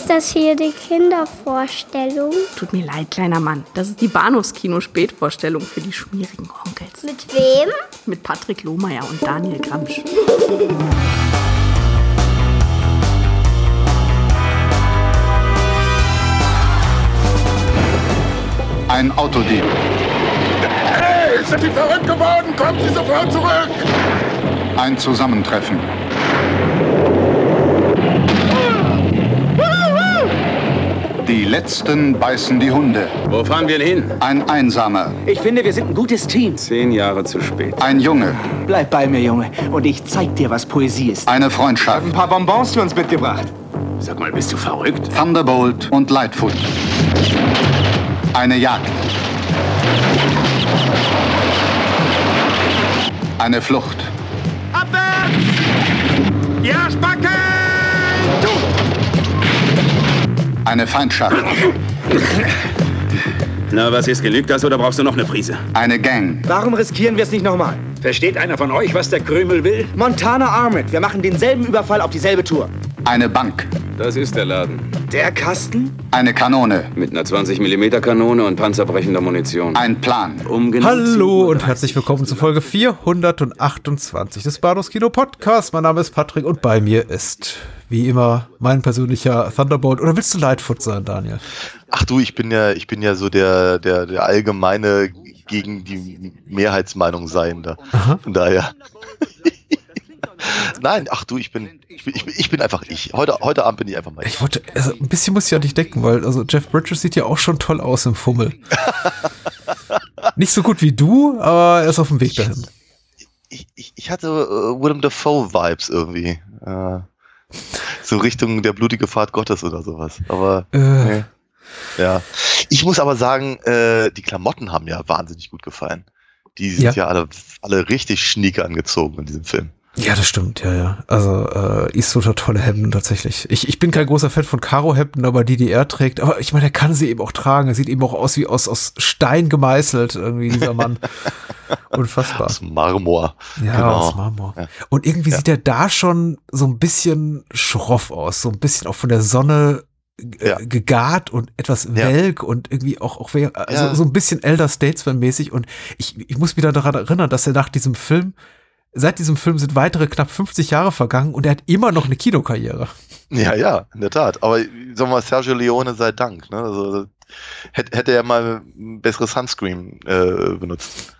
Ist das hier die Kindervorstellung? Tut mir leid, kleiner Mann. Das ist die Bahnhofskino-Spätvorstellung für die schmierigen Onkels. Mit wem? Mit Patrick Lohmeier und Daniel Gramsch. Ein Autodieb. Hey, sind die verrückt geworden? Kommt sie sofort zurück! Ein Zusammentreffen. Die letzten beißen die Hunde. Wo fahren wir denn hin? Ein Einsamer. Ich finde, wir sind ein gutes Team. Zehn Jahre zu spät. Ein Junge. Bleib bei mir, Junge, und ich zeig dir, was Poesie ist. Eine Freundschaft. Ein paar Bonbons für uns mitgebracht. Sag mal, bist du verrückt? Thunderbolt und Lightfoot. Eine Jagd. Eine Flucht. Abwärts! Ja, Spacke! Eine Feindschaft. Na, was ist, genügt das oder brauchst du noch eine Prise? Eine Gang. Warum riskieren wir es nicht nochmal? Versteht einer von euch, was der Krümel will? Montana Armored. Wir machen denselben Überfall auf dieselbe Tour. Eine Bank. Das ist der Laden. Der Kasten? Eine Kanone. Mit einer 20 mm Kanone und panzerbrechender Munition. Ein Plan. Um genau 10 Hallo und herzlich willkommen zu Folge 428 des Bados Kino Podcasts. Mein Name ist Patrick und bei mir ist wie immer mein persönlicher Thunderbolt. Oder willst du Lightfoot sein, Daniel? Ach du, ich bin ja, ich bin ja so der, der, der allgemeine gegen die Mehrheitsmeinung Seiende. Von daher. Nein, ach du, ich bin, ich bin, ich bin, einfach ich. Heute, heute Abend bin ich einfach mal ich. Ich wollte, also ein bisschen muss ich an dich denken, weil also Jeff Bridges sieht ja auch schon toll aus im Fummel. Nicht so gut wie du, aber er ist auf dem Weg dahin. Ich, ich, ich hatte äh, Willem Dafoe Vibes irgendwie. Äh, so Richtung der blutige Pfad Gottes oder sowas. Aber Äh. nee. ja. Ich muss aber sagen, äh, die Klamotten haben ja wahnsinnig gut gefallen. Die sind Ja. ja, alle, alle richtig schnieke angezogen in diesem Film. Ja, das stimmt, ja, ja. Also äh, Eastwood hat tolle Hemden tatsächlich. Ich, ich bin kein großer Fan von Karo-Hemden, aber die, die er trägt, aber ich meine, er kann sie eben auch tragen. Er sieht eben auch aus wie aus, aus Stein gemeißelt, irgendwie, dieser Mann. Unfassbar. Aus Marmor. Ja, Genau. aus Marmor. Ja. Und irgendwie Ja. sieht er da schon so ein bisschen schroff aus, so ein bisschen auch von der Sonne Ja. gegart und etwas Ja. welk und irgendwie auch, auch also Ja. so ein bisschen Elder Statesman mäßig. Und ich, ich muss mich daran erinnern, dass er nach diesem Film, seit diesem Film sind weitere knapp 50 Jahre vergangen und er hat immer noch eine Kinokarriere. Ja, ja, in der Tat. Aber sagen wir mal, Sergio Leone sei Dank. Ne? Also, hätte, hätte er mal ein besseres Sunscreen äh, benutzt.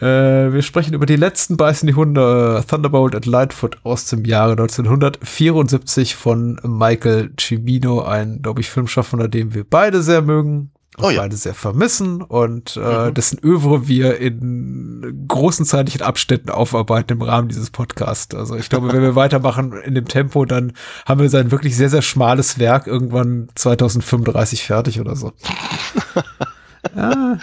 Äh, wir sprechen über die letzten beißen die Hunde, äh, Thunderbolt and Lightfoot aus dem Jahre 1974 von Michael Cimino, ein, glaube ich, Filmschaffender, den wir beide sehr mögen. Und Oh ja. beide sehr vermissen und äh, Mhm. dessen Övre wir in großen zeitlichen Abständen aufarbeiten im Rahmen dieses Podcasts. Also ich glaube, wenn wir weitermachen in dem Tempo, dann haben wir sein wirklich sehr, sehr schmales Werk irgendwann 2035 fertig oder so. ja,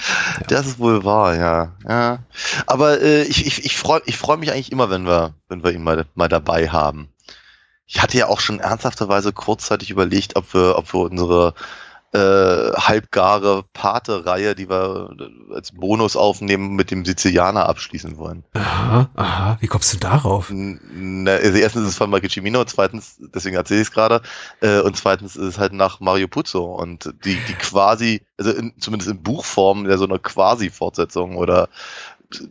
Das ist wohl wahr, ja. ja. Aber äh, ich, ich, ich freue ich freu mich eigentlich immer, wenn wir, wenn wir ihn mal, mal dabei haben. Ich hatte ja auch schon ernsthafterweise kurzzeitig überlegt, ob wir, ob wir unsere äh, halbgare Pate-Reihe, die wir als Bonus aufnehmen, mit dem Sizilianer abschließen wollen. aha, aha, wie kommst du darauf? Na, also erstens ist es von Michael Cimino, zweitens, deswegen erzähle ich es gerade, äh, und zweitens ist es halt nach Mario Puzo und die, die quasi, also in, zumindest in Buchform, ja so eine Quasi-Fortsetzung oder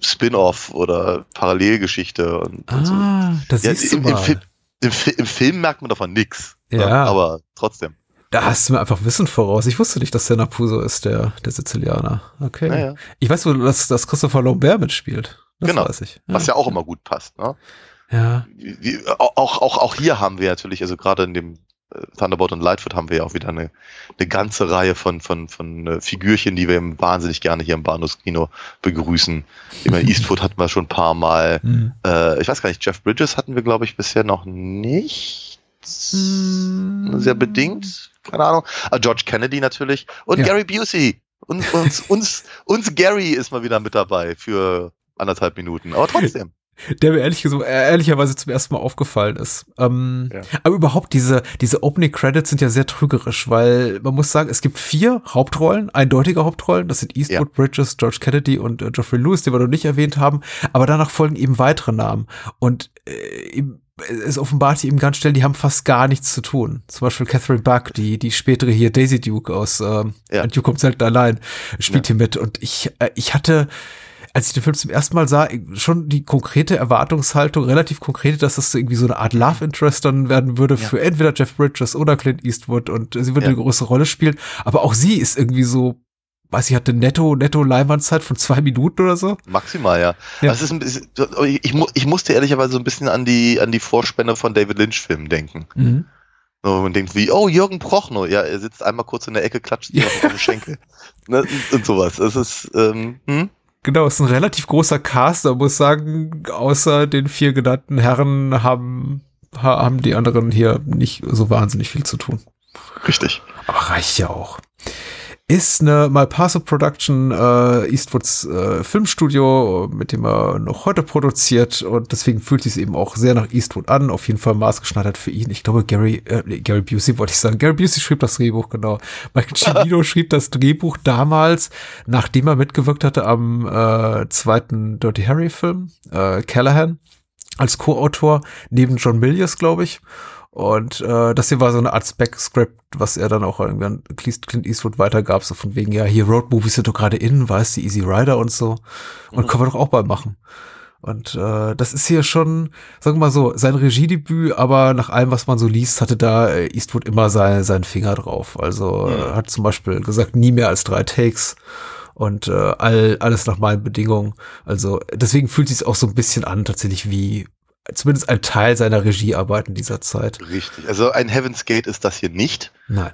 Spin-off oder Parallelgeschichte und, und so. Ah, das Ja, siehst du im, mal. im, Film, im, Im Film merkt man davon ne? Ja. Aber trotzdem. Da hast du mir einfach Wissen voraus. Ich wusste nicht, dass der Napuso ist, der, der Sizilianer. Okay. Ja, ja. Ich weiß wohl, dass, dass Christopher Lambert mitspielt. Das Genau. weiß ich. Was ja auch immer gut passt. Ne? Ja. Wie, auch, auch, auch hier haben wir natürlich, also gerade in dem äh, Thunderbolt und Lightfoot haben wir ja auch wieder eine, eine ganze Reihe von, von, von äh, Figürchen, die wir wahnsinnig gerne hier im Bahnhofskino begrüßen. Immer Eastwood hatten wir schon ein paar Mal. Hm. Äh, ich weiß gar nicht, Jeff Bridges hatten wir, glaube ich, bisher noch nicht. Hm. Sehr bedingt. Keine Ahnung. Ah, George Kennedy natürlich. Und Ja. Gary Busey. Und uns, uns, uns Gary ist mal wieder mit dabei für anderthalb Minuten. Aber trotzdem. Der mir ehrlich gesagt, äh, ehrlicherweise zum ersten Mal aufgefallen ist. Ähm, Ja. Aber überhaupt diese, diese Opening Credits sind ja sehr trügerisch, weil man muss sagen, es gibt vier Hauptrollen, eindeutige Hauptrollen. Das sind Eastwood, Bridges, George Kennedy und äh, Geoffrey Lewis, die wir noch nicht erwähnt haben. Aber danach folgen eben weitere Namen. Und äh, im es offenbart sich eben ganz schnell, die haben fast gar nichts zu tun. Zum Beispiel Catherine Buck, die, die spätere hier Daisy Duke aus ähm, Ja. ja. Duke kommt selten allein, spielt hier mit. Und ich, äh, ich hatte, als ich den Film zum ersten Mal sah, schon die konkrete Erwartungshaltung, relativ konkrete, dass das irgendwie so eine Art Love Interest dann werden würde für entweder Jeff Bridges oder Clint Eastwood und sie würde Ja. eine große Rolle spielen. Aber auch sie ist irgendwie so, weiß ich, hatte netto, netto Leinwandzeit von zwei Minuten oder so. Maximal, ja. Ja. Das ist ein bisschen, ich, ich, mu- ich musste ehrlicherweise so ein bisschen an die, an die Vorspänne von David Lynch-Filmen denken. So, man denkt wie, oh, Jürgen Prochnow, ja, er sitzt einmal kurz in der Ecke, klatscht sich auf den Schenkel. Ne, und, sowas. Es ist, ähm, hm? Genau, es ist ein relativ großer Cast, da muss sagen, außer den vier genannten Herren haben, ha- haben die anderen hier nicht so wahnsinnig viel zu tun. Richtig. Aber reicht ja auch. Ist eine Malpaso Production äh, Eastwoods äh, Filmstudio, mit dem er noch heute produziert und deswegen fühlt sich es eben auch sehr nach Eastwood an. Auf jeden Fall maßgeschneidert für ihn. Ich glaube, Gary, äh, nee, Gary Busey wollte ich sagen. Gary Busey schrieb das Drehbuch, genau. Michael Cimino schrieb das Drehbuch damals, nachdem er mitgewirkt hatte am äh, zweiten Dirty Harry Film, äh, Callahan, als Co-Autor, neben John Milius, glaube ich. Und äh, das hier war so eine Art Spec-Script, was er dann auch irgendwann Clint Clint Eastwood weitergab, so von wegen, ja, hier Road-Movies sind doch gerade in, weißt du, Easy Rider und so. Und können wir doch auch mal machen. Und äh, das ist hier schon, sagen wir mal so, sein Regiedebüt, aber nach allem, was man so liest, hatte da äh, Eastwood immer sein, seinen Finger drauf. Also äh, hat zum Beispiel gesagt, nie mehr als drei Takes und äh, all, alles nach meinen Bedingungen. Also deswegen fühlt sich auch so ein bisschen an, tatsächlich wie zumindest ein Teil seiner Regiearbeit in dieser Zeit. Richtig. Also ein Heaven's Gate ist das hier nicht. Nein.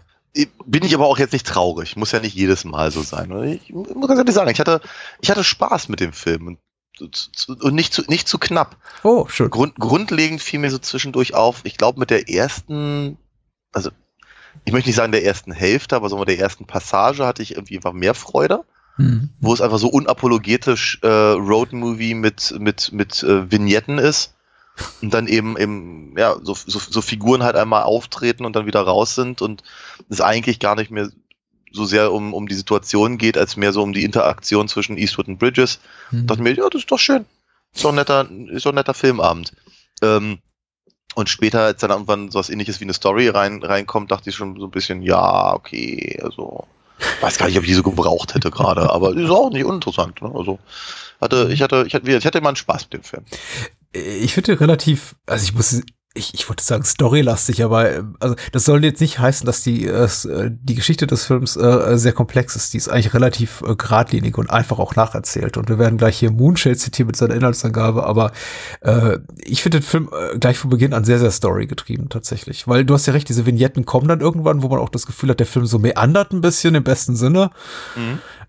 Bin ich aber auch jetzt nicht traurig. Muss ja nicht jedes Mal so sein. Ich muss ganz ehrlich sagen, ich hatte, ich hatte Spaß mit dem Film und, nicht, zu, nicht zu knapp. Oh, schön. Grund, grundlegend fiel mir so zwischendurch auf, ich glaube mit der ersten, also ich möchte nicht sagen der ersten Hälfte, aber so mit der ersten Passage hatte ich irgendwie einfach mehr Freude, Hm. wo es einfach so unapologetisch äh, Roadmovie mit, mit, mit äh, Vignetten ist und dann eben eben ja so, so, so Figuren halt einmal auftreten und dann wieder raus sind und es eigentlich gar nicht mehr so sehr um, um die Situation geht, als mehr so um die Interaktion zwischen Eastwood und Bridges. Hm. Dachte mir, ja, das ist doch schön. Ist doch ein netter, ist doch ein netter Filmabend. Ähm, und später, als dann irgendwann so was ähnliches wie eine Story rein, reinkommt, dachte ich schon so ein bisschen, ja, okay, also weiß gar nicht, ob ich die so gebraucht hätte gerade, aber ist auch nicht uninteressant. Ne? Also hatte, ich hatte, ich hatte, ich hatte immer einen Spaß mit dem Film. Ich finde relativ, also ich muss, ich, ich wollte sagen storylastig, aber äh, also das soll jetzt nicht heißen, dass die äh, äh, die Geschichte des Films äh, sehr komplex ist. Die ist eigentlich relativ äh, geradlinig und einfach auch nacherzählt. Und wir werden gleich hier Moonshade zitieren mit seiner Inhaltsangabe, aber äh, ich finde den Film äh, gleich von Beginn an sehr, sehr storygetrieben tatsächlich. Weil du hast ja recht, diese Vignetten kommen dann irgendwann, wo man auch das Gefühl hat, der Film so meandert ein bisschen im besten Sinne.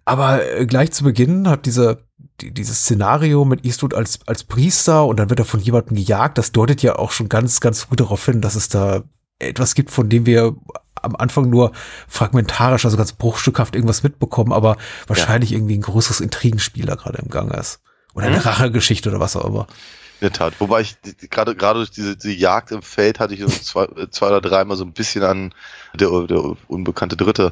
Aber äh, gleich zu Beginn hat diese, die, dieses Szenario mit Eastwood als, als Priester und dann wird er von jemandem gejagt. Das deutet ja auch schon ganz, ganz früh darauf hin, dass es da etwas gibt, von dem wir am Anfang nur fragmentarisch, also ganz bruchstückhaft irgendwas mitbekommen, aber wahrscheinlich irgendwie ein größeres Intrigenspiel da gerade im Gange ist. Oder eine Rachegeschichte oder was auch immer. In der Tat. Wobei ich gerade gerade durch diese, diese Jagd im Feld hatte ich so zwei, äh, zwei oder dreimal so ein bisschen an der, der unbekannte Dritte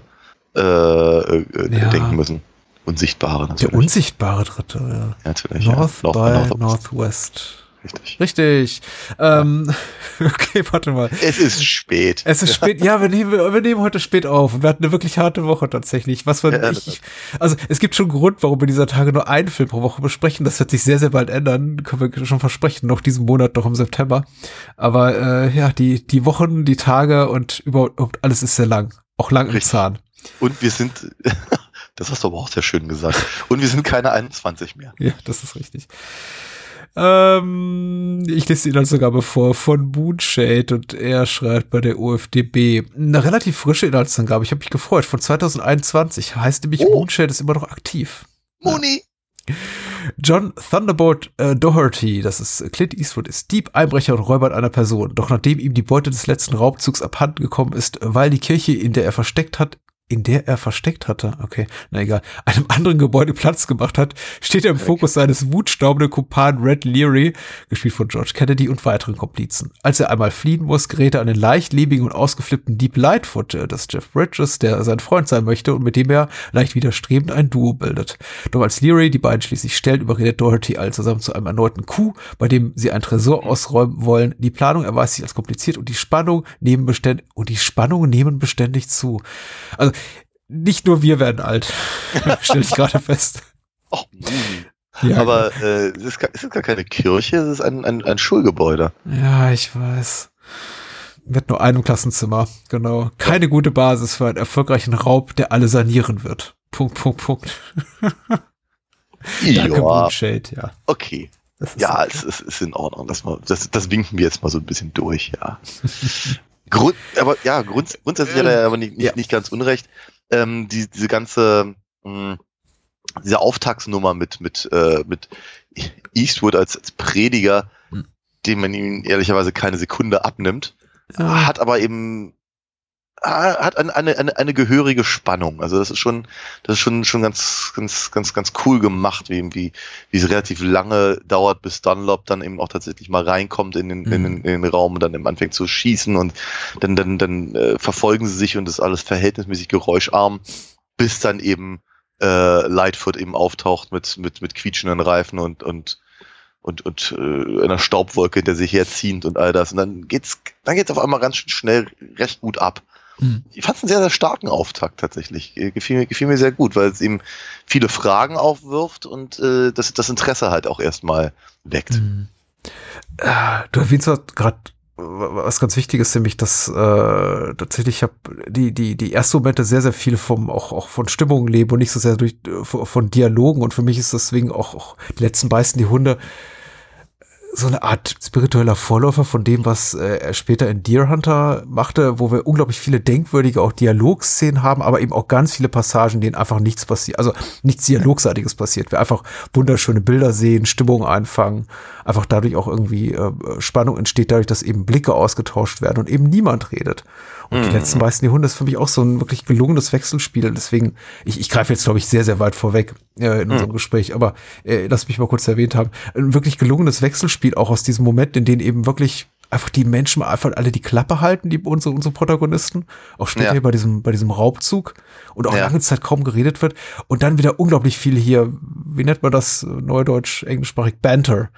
äh, äh, Ja. denken müssen. Unsichtbare Der natürlich. unsichtbare Dritte, ja. Ja, natürlich. ja. North North by Northwest. Northwest. Richtig. Richtig. Ähm, okay, warte mal. Es ist spät. Es ist spät, ja, wir nehmen, wir nehmen heute spät auf. Wir hatten eine wirklich harte Woche tatsächlich. Was wir Ja, ich, also es gibt schon einen Grund, warum wir dieser Tage nur einen Film pro Woche besprechen. Das wird sich sehr, sehr bald ändern. Können wir schon versprechen. Noch diesen Monat, noch im September. Aber äh, ja, die, die Wochen, die Tage und überhaupt alles ist sehr lang. Auch lang im Richtig. Zahn. Und wir sind, das hast du aber auch sehr schön gesagt. Und wir sind keine 21 mehr. Ja, das ist richtig. Ähm, ich lese die Inhaltsangabe vor von Moonshade und er schreibt bei der OFDB eine relativ frische Inhaltsangabe. Ich habe mich gefreut. Von 2021 heißt nämlich Oh. Moonshade ist immer noch aktiv. Moni! John Thunderbolt äh, Doherty, das ist Clint Eastwood, ist Dieb, Einbrecher und Räuber einer Person. Doch nachdem ihm die Beute des letzten Raubzugs abhanden gekommen ist, weil die Kirche, in der er versteckt hat, in der er versteckt hatte, okay, na egal, einem anderen Gebäude Platz gemacht hat, steht er im Fokus seines wutstaubenden Kumpanen Red Leary, gespielt von George Kennedy und weiteren Komplizen. Als er einmal fliehen muss, gerät er an den leicht lebigen und ausgeflippten Deep Lightfoot, das Jeff Bridges, der sein Freund sein möchte und mit dem er leicht widerstrebend ein Duo bildet. Doch als Leary die beiden schließlich stellt, überredet Doherty all zusammen zu einem erneuten Coup, bei dem sie ein Tresor ausräumen wollen. Die Planung erweist sich als kompliziert und die Spannung nehmen beständig, und die Spannungen nehmen beständig zu. Also, nicht nur wir werden alt, stelle ich gerade fest. Och, ja, Aber äh, es, ist gar, es ist gar keine Kirche, es ist ein, ein, ein Schulgebäude. Ja, ich weiß. Mit nur einem Klassenzimmer, genau. Keine ja. gute Basis für einen erfolgreichen Raub, der alle sanieren wird. Punkt, Punkt, Punkt. ja. Shade, ja. Okay. Ja, okay. es, es ist in Ordnung. Das, mal, das, das winken wir jetzt mal so ein bisschen durch, ja. Grund, aber ja, grund, grundsätzlich hat er aber nicht, nicht, ja. nicht ganz unrecht ähm, die, diese ganze mh, hm, diese Auftragsnummer mit mit äh, mit Eastwood als, als Prediger, hm. dem man ihm ehrlicherweise keine Sekunde abnimmt, ja. hat aber eben hat eine, eine, eine, eine gehörige Spannung. Also das ist schon, das ist schon, schon ganz, ganz, ganz, ganz cool gemacht, wie, wie, wie es relativ lange dauert, bis Dunlop dann eben auch tatsächlich mal reinkommt in den, mhm. in, den, in den Raum und dann eben anfängt zu schießen und dann, dann, dann äh, verfolgen sie sich und das ist alles verhältnismäßig geräuscharm, bis dann eben äh, Lightfoot eben auftaucht mit, mit, mit quietschenden Reifen und, und und, und äh, einer Staubwolke, der sich herzieht und all das. Und dann geht's, dann geht's auf einmal ganz schnell recht gut ab. Mhm. Ich fand es einen sehr, sehr starken Auftakt tatsächlich. Äh, gefiel mir, gefiel mir sehr gut, weil es eben viele Fragen aufwirft und äh, das, das Interesse halt auch erstmal weckt. Mhm. Äh, du erwähnst gerade was ganz wichtig ist, nämlich, dass äh, tatsächlich ich habe die die die ersten Momente sehr sehr viel vom auch auch von Stimmung leben und nicht so sehr durch von Dialogen und für mich ist deswegen auch, auch die letzten beißen die Hunde so eine Art spiritueller Vorläufer von dem, was äh, er später in Deer Hunter machte, wo wir unglaublich viele denkwürdige auch Dialogszenen haben, aber eben auch ganz viele Passagen, in denen einfach nichts passiert, also nichts Dialogseitiges passiert. Wir einfach wunderschöne Bilder sehen, Stimmung einfangen, einfach dadurch auch irgendwie äh, Spannung entsteht, dadurch, dass eben Blicke ausgetauscht werden und eben niemand redet. Und die mhm. letzten meisten die Hunde ist für mich auch so ein wirklich gelungenes Wechselspiel. Deswegen, ich, ich greife jetzt, glaube ich, sehr, sehr weit vorweg äh, in mhm. unserem Gespräch, aber äh, lass mich mal kurz erwähnt haben. Ein wirklich gelungenes Wechselspiel auch aus diesem Moment, in denen eben wirklich einfach die Menschen einfach alle die Klappe halten, die unsere, unsere Protagonisten. Auch später ja. bei diesem, bei diesem Raubzug und auch ja. lange Zeit kaum geredet wird. Und dann wieder unglaublich viel hier, wie nennt man das, Neudeutsch, englischsprachig, Banter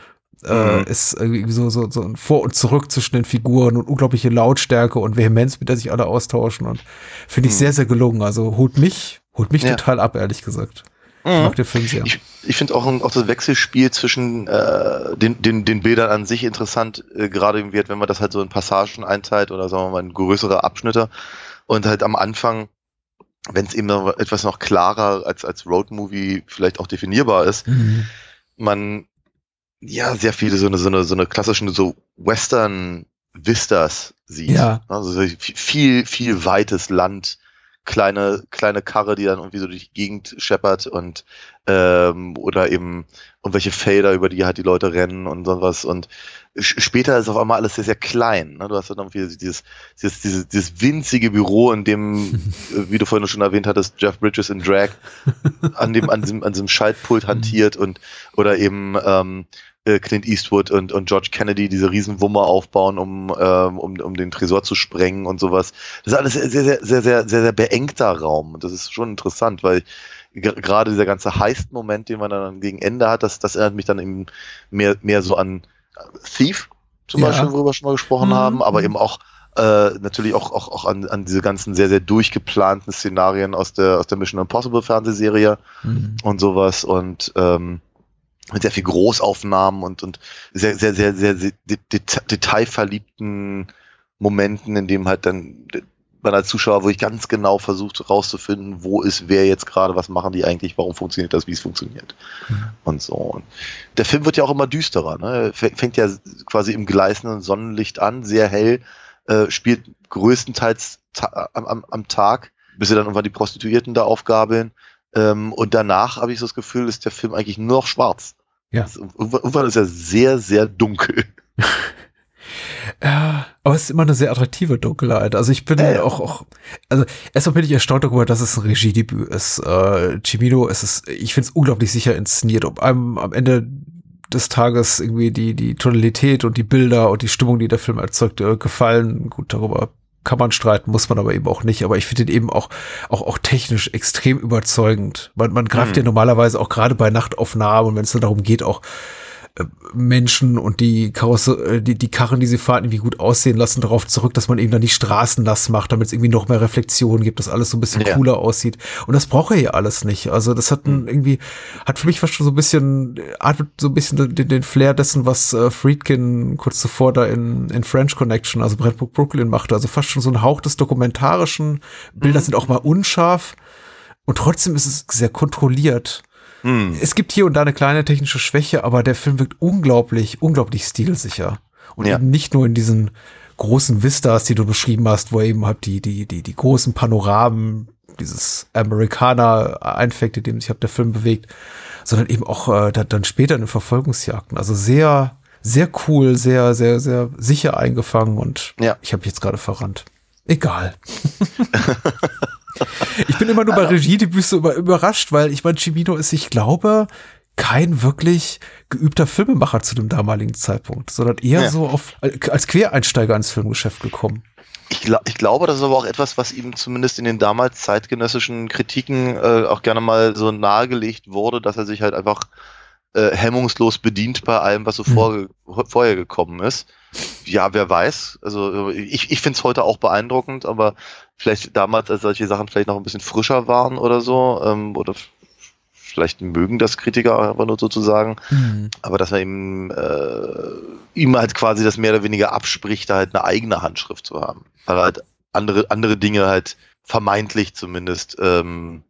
äh, mhm. ist irgendwie so, so, so ein Vor und Zurück zwischen den Figuren und unglaubliche Lautstärke und Vehemenz, mit der sich alle austauschen und finde ich mhm. sehr, sehr gelungen. Also holt mich, holt mich ja. total ab, ehrlich gesagt. Ich mhm. mag den Film sehr. Ich, ich finde auch, auch das Wechselspiel zwischen äh, den, den, den Bildern an sich interessant, äh, gerade im Wert, wenn man das halt so in Passagen einteilt oder sagen wir mal in größere Abschnitte und halt am Anfang wenn es eben noch etwas noch klarer als, als Roadmovie vielleicht auch definierbar ist, mhm. man ja, sehr viele so eine, so eine, so eine klassischen so Western Vistas sieht. Ja. Also viel, viel weites Land, kleine, kleine Karre, die dann irgendwie so durch die Gegend scheppert und ähm, oder eben irgendwelche Felder, über die halt die Leute rennen und sowas. Und später ist auf einmal alles sehr, sehr klein. Ne? Du hast dann irgendwie dieses, dieses, dieses, dieses winzige Büro, in dem, wie du vorhin schon erwähnt hattest, Jeff Bridges in Drag an dem, an diesem, an diesem Schaltpult hantiert und oder eben ähm, äh, Clint Eastwood und, und George Kennedy diese Riesenwummer aufbauen, um, ähm, um, um den Tresor zu sprengen und sowas. Das ist alles sehr, sehr, sehr, sehr, sehr, sehr beengter Raum. Und das ist schon interessant, weil gerade dieser ganze Heist-Moment, den man dann gegen Ende hat, das, das erinnert mich dann eben mehr, mehr so an Thief zum ja. Beispiel, worüber wir schon mal gesprochen mhm. haben, aber eben auch äh, natürlich auch, auch, auch an, an diese ganzen sehr, sehr durchgeplanten Szenarien aus der, aus der Mission Impossible Fernsehserie mhm. und sowas und ähm, mit sehr viel Großaufnahmen und, und sehr, sehr, sehr, sehr, sehr detailverliebten Momenten, in dem halt dann man als Zuschauer wirklich ganz genau versucht rauszufinden, wo ist wer jetzt gerade, was machen die eigentlich, warum funktioniert das, wie es funktioniert mhm. und so. Und der Film wird ja auch immer düsterer, ne? fängt ja quasi im gleißenden Sonnenlicht an, sehr hell, äh, spielt größtenteils am, am, am Tag, bis sie dann irgendwann die Prostituierten da aufgabeln ähm, und danach habe ich so das Gefühl, ist der Film eigentlich nur noch schwarz. Ja. Also, irgendwann ist er sehr, sehr dunkel. Ja, aber es ist immer eine sehr attraktive Dunkelheit. Also ich bin ja. auch, auch, also erstmal bin ich erstaunt darüber, dass es ein Regiedebüt ist. Äh, Cimino ist es, ich finde es unglaublich sicher inszeniert. Ob einem am Ende des Tages irgendwie die, die Tonalität und die Bilder und die Stimmung, die der Film erzeugt, äh, gefallen. Gut, darüber kann man streiten, muss man aber eben auch nicht. Aber ich finde ihn eben auch, auch, auch technisch extrem überzeugend. Man, man greift Mhm. ja normalerweise auch gerade bei Nachtaufnahmen und wenn es dann darum geht, auch Menschen und die Karosse, äh, die, die Karren, die sie fahren, irgendwie gut aussehen lassen, darauf zurück, dass man eben dann die Straßen nass macht, damit es irgendwie noch mehr Reflexionen gibt, dass alles so ein bisschen Ja. cooler aussieht. Und das braucht er hier alles nicht. Also das hat ein, irgendwie, hat für mich fast schon so ein bisschen, atmet so ein bisschen den, den Flair dessen, was äh, Friedkin kurz zuvor da in, in French Connection, also Brent Brooklyn machte. Also fast schon so ein Hauch des Dokumentarischen. Bilder sind auch mal unscharf. Und trotzdem ist es sehr kontrolliert. Hm. Es gibt hier und da eine kleine technische Schwäche, aber der Film wirkt unglaublich, unglaublich stilsicher. Und Ja. eben nicht nur in diesen großen Vistas, die du beschrieben hast, wo eben halt die, die, die, die großen Panoramen, dieses Amerikaner einfängt, in dem sich halt der Film bewegt, sondern eben auch äh, dann, dann später in den Verfolgungsjagden. Also sehr, sehr cool, sehr, sehr, sehr sicher eingefangen und Ja. ich habe jetzt gerade verrannt. Egal. Ich bin immer nur bei Regiedebüts so über, überrascht, weil ich meine, Cimino ist, ich glaube, kein wirklich geübter Filmemacher zu dem damaligen Zeitpunkt, sondern eher Ja. so auf, als Quereinsteiger ins Filmgeschäft gekommen. Ich, gla ich glaube, das ist aber auch etwas, was ihm zumindest in den damals zeitgenössischen Kritiken äh, auch gerne mal so nahegelegt wurde, dass er sich halt einfach äh, hemmungslos bedient bei allem, was so Mhm. vorge vorher gekommen ist. Ja, wer weiß. Also ich, ich finde es heute auch beeindruckend, aber vielleicht damals, als solche Sachen vielleicht noch ein bisschen frischer waren oder so, ähm, oder vielleicht mögen das Kritiker einfach nur sozusagen, aber dass man ihm, äh, ihm halt quasi das mehr oder weniger abspricht, da halt eine eigene Handschrift zu haben. Weil halt andere, andere Dinge halt vermeintlich zumindest ähm,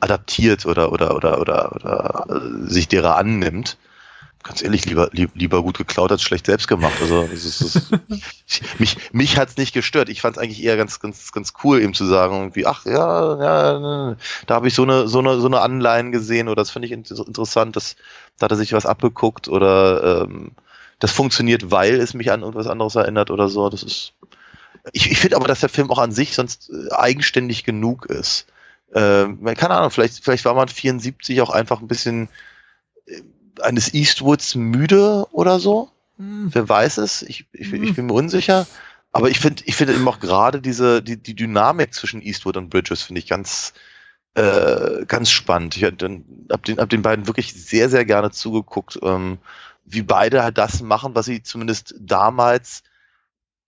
adaptiert oder oder oder oder, oder äh, sich derer annimmt. Ganz ehrlich, lieber, lieb, lieber gut geklaut als schlecht selbst gemacht. Also das ist, das ist, ich, mich, mich hat's nicht gestört. Ich fand es eigentlich eher ganz, ganz, ganz cool, ihm zu sagen, irgendwie, ach ja, ja, da habe ich so eine, so eine, so eine Anleihen gesehen oder das finde ich inter- interessant, das, da hat er sich was abgeguckt oder ähm, das funktioniert, weil es mich an irgendwas anderes erinnert oder so. Das ist. Ich, ich finde aber, dass der Film auch an sich sonst äh, eigenständig genug ist. Ähm, keine Ahnung, vielleicht, vielleicht war man 74 auch einfach ein bisschen äh, eines Eastwoods müde oder so. Wer weiß es? Ich, ich, ich bin mir unsicher. Aber ich finde, ich finde eben auch gerade diese, die, die Dynamik zwischen Eastwood und Bridges finde ich ganz, äh, ganz spannend. Ich hab den, hab den, hab den beiden wirklich sehr, sehr gerne zugeguckt, ähm, wie beide halt das machen, was sie zumindest damals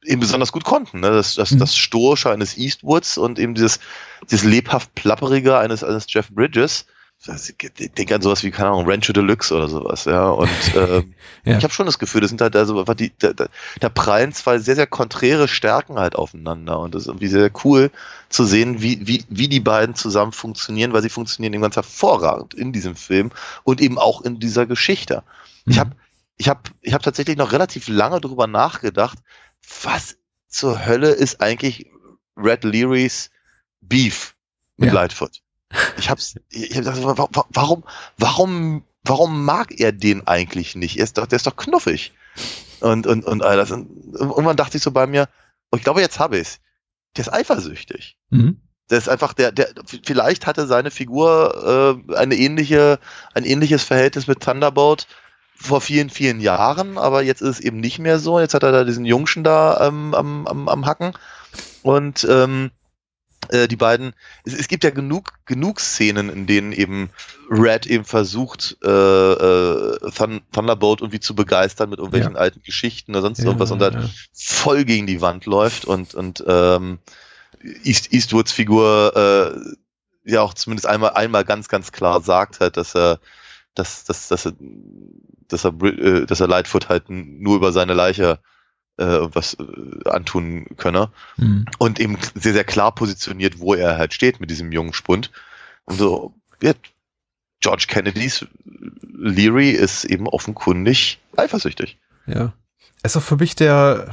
eben besonders gut konnten. Ne? Das, das, Mhm. das Stoische eines Eastwoods und eben dieses, dieses lebhaft Plapperige eines, eines Jeff Bridges. Ich denke an sowas wie, keine Ahnung, Rancho Deluxe oder sowas, ja. Und ähm, Ja. ich habe schon das Gefühl, das sind halt also die, da, da, da prallen zwei sehr, sehr konträre Stärken halt aufeinander. Und das ist irgendwie sehr cool zu sehen, wie, wie, wie die beiden zusammen funktionieren, weil sie funktionieren eben ganz hervorragend in diesem Film und eben auch in dieser Geschichte. Ich habe ich hab, ich hab tatsächlich noch relativ lange drüber nachgedacht, was zur Hölle ist eigentlich Red Learys Beef mit Ja. Lightfoot? Ich hab's, ich hab gedacht, wa- wa- warum, warum, warum mag er den eigentlich nicht? Er ist doch, der ist doch knuffig. Und, und, und all das. Und irgendwann dachte ich so bei mir, und ich glaube, jetzt habe ich's. Der ist eifersüchtig. Mhm. Der ist einfach, der, der, vielleicht hatte seine Figur äh, eine ähnliche, ein ähnliches Verhältnis mit Thunderbolt vor vielen, vielen Jahren, aber jetzt ist es eben nicht mehr so. Jetzt hat er da diesen Jungschen da ähm, am, am, am Hacken. Und ähm, äh, die beiden, es, es gibt ja genug, genug Szenen, in denen eben Red eben versucht, äh, äh, Thun Thunderbolt irgendwie zu begeistern mit irgendwelchen alten Geschichten oder sonst Ja, irgendwas und halt ja. voll gegen die Wand läuft und, und ähm, East, Eastwoods Figur äh, ja auch zumindest einmal, einmal ganz, ganz klar sagt halt, dass er, dass, dass, dass er, dass er, äh, dass er Lightfoot halt nur über seine Leiche äh, was äh, antun könne Mhm. und eben sehr, sehr klar positioniert, wo er halt steht mit diesem jungen Spund. Und so, ja, George Kennedys Leary ist eben offenkundig eifersüchtig. Ja. Es ist auch für mich der,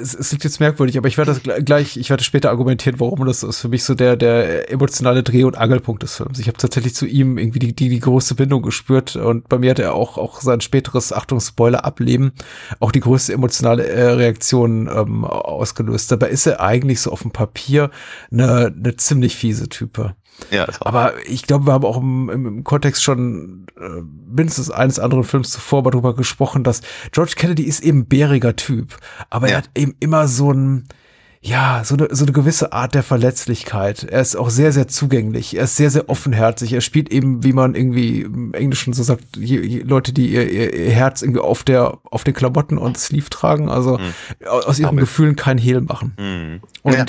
es, es liegt jetzt merkwürdig, aber ich werde das gleich, ich werde später argumentieren, warum das ist für mich so der, der emotionale Dreh- und Angelpunkt des Films. Ich habe tatsächlich zu ihm irgendwie die, die, die größte Bindung gespürt und bei mir hat er auch, auch sein späteres, Achtung, Spoiler, Ableben, auch die größte emotionale äh, Reaktion ähm, ausgelöst. Dabei ist er eigentlich so auf dem Papier eine, eine ziemlich fiese Type. Ja, aber ich glaube, wir haben auch im, im, Kontext schon äh, mindestens eines anderen Films zuvor mal drüber gesprochen, dass George Kennedy ist eben bäriger Typ, aber ja. er hat eben immer so ein, ja, so eine, so eine gewisse Art der Verletzlichkeit. Er ist auch sehr, sehr zugänglich. Er ist sehr, sehr offenherzig. Er spielt eben, wie man irgendwie im Englischen so sagt, je, je Leute, die ihr, ihr, ihr, Herz irgendwie auf der, auf den Klamotten und Sleeve tragen, also mhm. aus ihren Gefühlen kein Hehl machen. Mhm. Und ja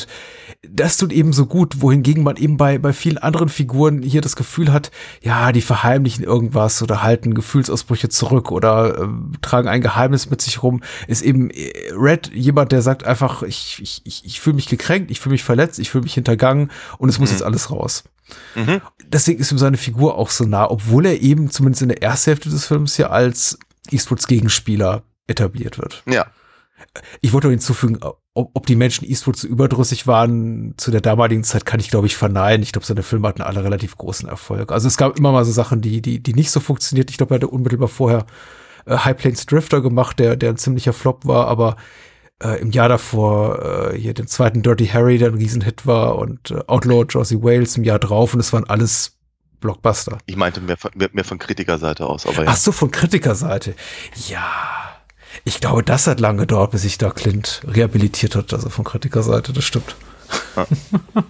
das tut eben so gut, wohingegen man eben bei, bei vielen anderen Figuren hier das Gefühl hat, ja, die verheimlichen irgendwas oder halten Gefühlsausbrüche zurück oder äh, tragen ein Geheimnis mit sich rum, ist eben äh, Red jemand, der sagt einfach, ich, ich, ich, ich fühle mich gekränkt, ich fühle mich verletzt, ich fühle mich hintergangen und es muss mhm. jetzt alles raus. Mhm. Deswegen ist ihm seine Figur auch so nah, obwohl er eben zumindest in der ersten Hälfte des Films ja als Eastwoods Gegenspieler etabliert wird. Ja. Ich wollte noch hinzufügen, ob, ob die Menschen Eastwood so überdrüssig waren zu der damaligen Zeit, kann ich glaube ich verneinen. Ich glaube, seine Filme hatten alle relativ großen Erfolg. Also es gab immer mal so Sachen, die, die, die nicht so funktioniert. Ich glaube, er hatte unmittelbar vorher äh, High Plains Drifter gemacht, der, der ein ziemlicher Flop war, aber äh, im Jahr davor äh, hier den zweiten Dirty Harry, der ein Riesenhit war und äh, Outlaw Josie Wales im Jahr drauf und es waren alles Blockbuster. Ich meinte mehr von, mehr, mehr von Kritikerseite aus, aber ja. Ach so, von Kritikerseite. Ja. Ich glaube, das hat lange gedauert, bis sich da Clint rehabilitiert hat, also von Kritikerseite, das stimmt. Ja.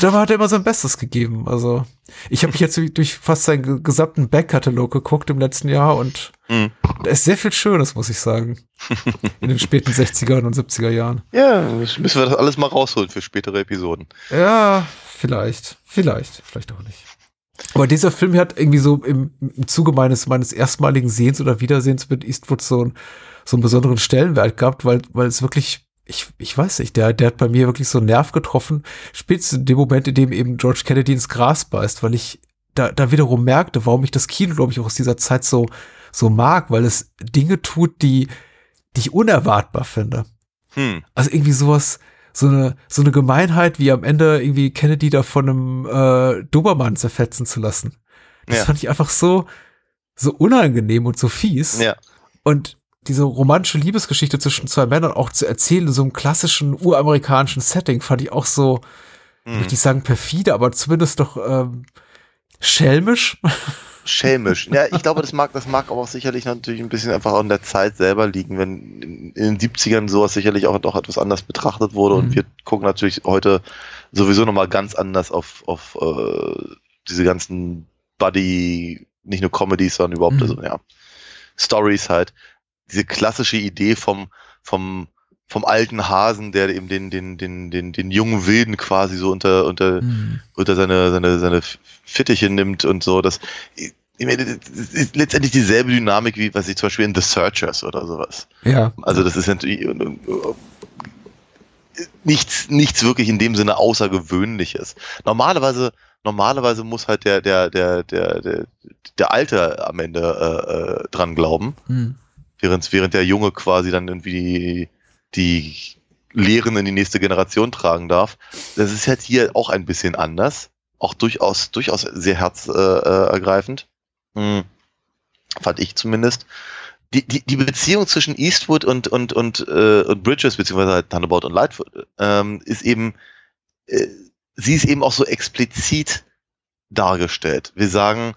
da hat er immer sein Bestes gegeben. Also, ich habe mich jetzt durch fast seinen gesamten Backkatalog geguckt im letzten Jahr und mhm. da ist sehr viel Schönes, muss ich sagen. In den späten 60er und 70er Jahren. Ja, müssen wir das alles mal rausholen für spätere Episoden. Ja, vielleicht. Vielleicht. Vielleicht auch nicht. Aber dieser Film hat irgendwie so im, im Zuge meines, meines erstmaligen Sehens oder Wiedersehens mit Eastwood so, ein, so einen besonderen Stellenwert gehabt, weil, weil es wirklich, ich, ich weiß nicht, der, der hat bei mir wirklich so einen Nerv getroffen, spätestens in dem Moment, in dem eben George Kennedy ins Gras beißt, weil ich da, da wiederum merkte, warum ich das Kino, glaube ich, auch aus dieser Zeit so, so mag, weil es Dinge tut, die, die ich unerwartbar finde. Hm. Also irgendwie sowas, so eine, so eine Gemeinheit, wie am Ende irgendwie Kennedy da von einem äh, Dobermann zerfetzen zu lassen. Das ja. fand ich einfach so, so unangenehm und so fies. Ja. Und diese romantische Liebesgeschichte zwischen zwei Männern auch zu erzählen in so einem klassischen uramerikanischen Setting, fand ich auch so, hm. würde ich sagen, perfide, aber zumindest doch ähm, schelmisch. schelmisch. Ja, ich glaube, das mag, das mag aber auch sicherlich natürlich ein bisschen einfach an der Zeit selber liegen, wenn in, den 70ern sowas sicherlich auch doch etwas anders betrachtet wurde mhm. und wir gucken natürlich heute sowieso nochmal ganz anders auf, auf äh, diese ganzen Buddy, nicht nur Comedies, sondern überhaupt, mhm. also, ja, Stories halt. Diese klassische Idee vom, vom, vom alten Hasen, der eben den, den, den, den, den jungen Wilden quasi so unter, unter, mhm. unter seine, seine, seine Fittiche nimmt und so. Das, das ist letztendlich dieselbe Dynamik wie, was ich zum Beispiel in The Searchers oder sowas. Ja. Also das ist natürlich nichts, nichts wirklich in dem Sinne Außergewöhnliches. Normalerweise, normalerweise muss halt der, der, der, der, der, der Alte am Ende äh, äh, dran glauben. Hm. Während, während der Junge quasi dann irgendwie die, die Lehren in die nächste Generation tragen darf. Das ist halt hier auch ein bisschen anders. Auch durchaus, durchaus sehr herzergreifend. Äh, hm. Fand ich zumindest. Die, die, die Beziehung zwischen Eastwood und, und, und, äh, und Bridges, beziehungsweise halt Thunderbolt und Lightfoot, ähm, ist eben, äh, sie ist eben auch so explizit dargestellt. Wir sagen,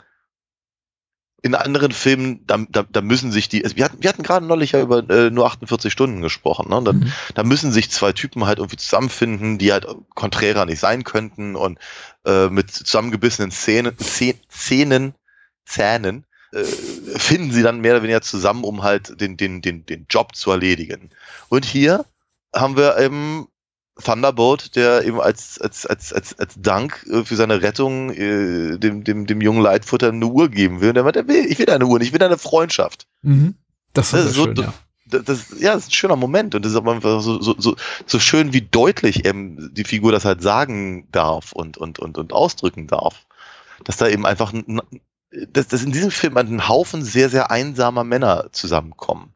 in anderen Filmen, da, da, da müssen sich die, also wir hatten, wir hatten gerade neulich ja über äh, nur 48 Stunden gesprochen, ne? Da, mhm. da müssen sich zwei Typen halt irgendwie zusammenfinden, die halt konträrer nicht sein könnten und äh, mit zusammengebissenen Szenen, Szenen Zähnen äh, finden sie dann mehr oder weniger zusammen, um halt den, den, den, den Job zu erledigen. Und hier haben wir eben Thunderbolt, der eben als, als, als, als, als Dank äh, für seine Rettung äh, dem, dem, dem jungen Leitfutter eine Uhr geben will. Und der meint, ich will eine Uhr, ich will eine Freundschaft. Mhm. Das, das ist so, schön, ja. Das, das, ja, das ist ein schöner Moment und das ist aber einfach so, so, so, so schön, wie deutlich eben die Figur das halt sagen darf und, und, und, und ausdrücken darf. Dass da eben einfach ein, dass, dass in diesem Film ein Haufen sehr, sehr einsamer Männer zusammenkommen.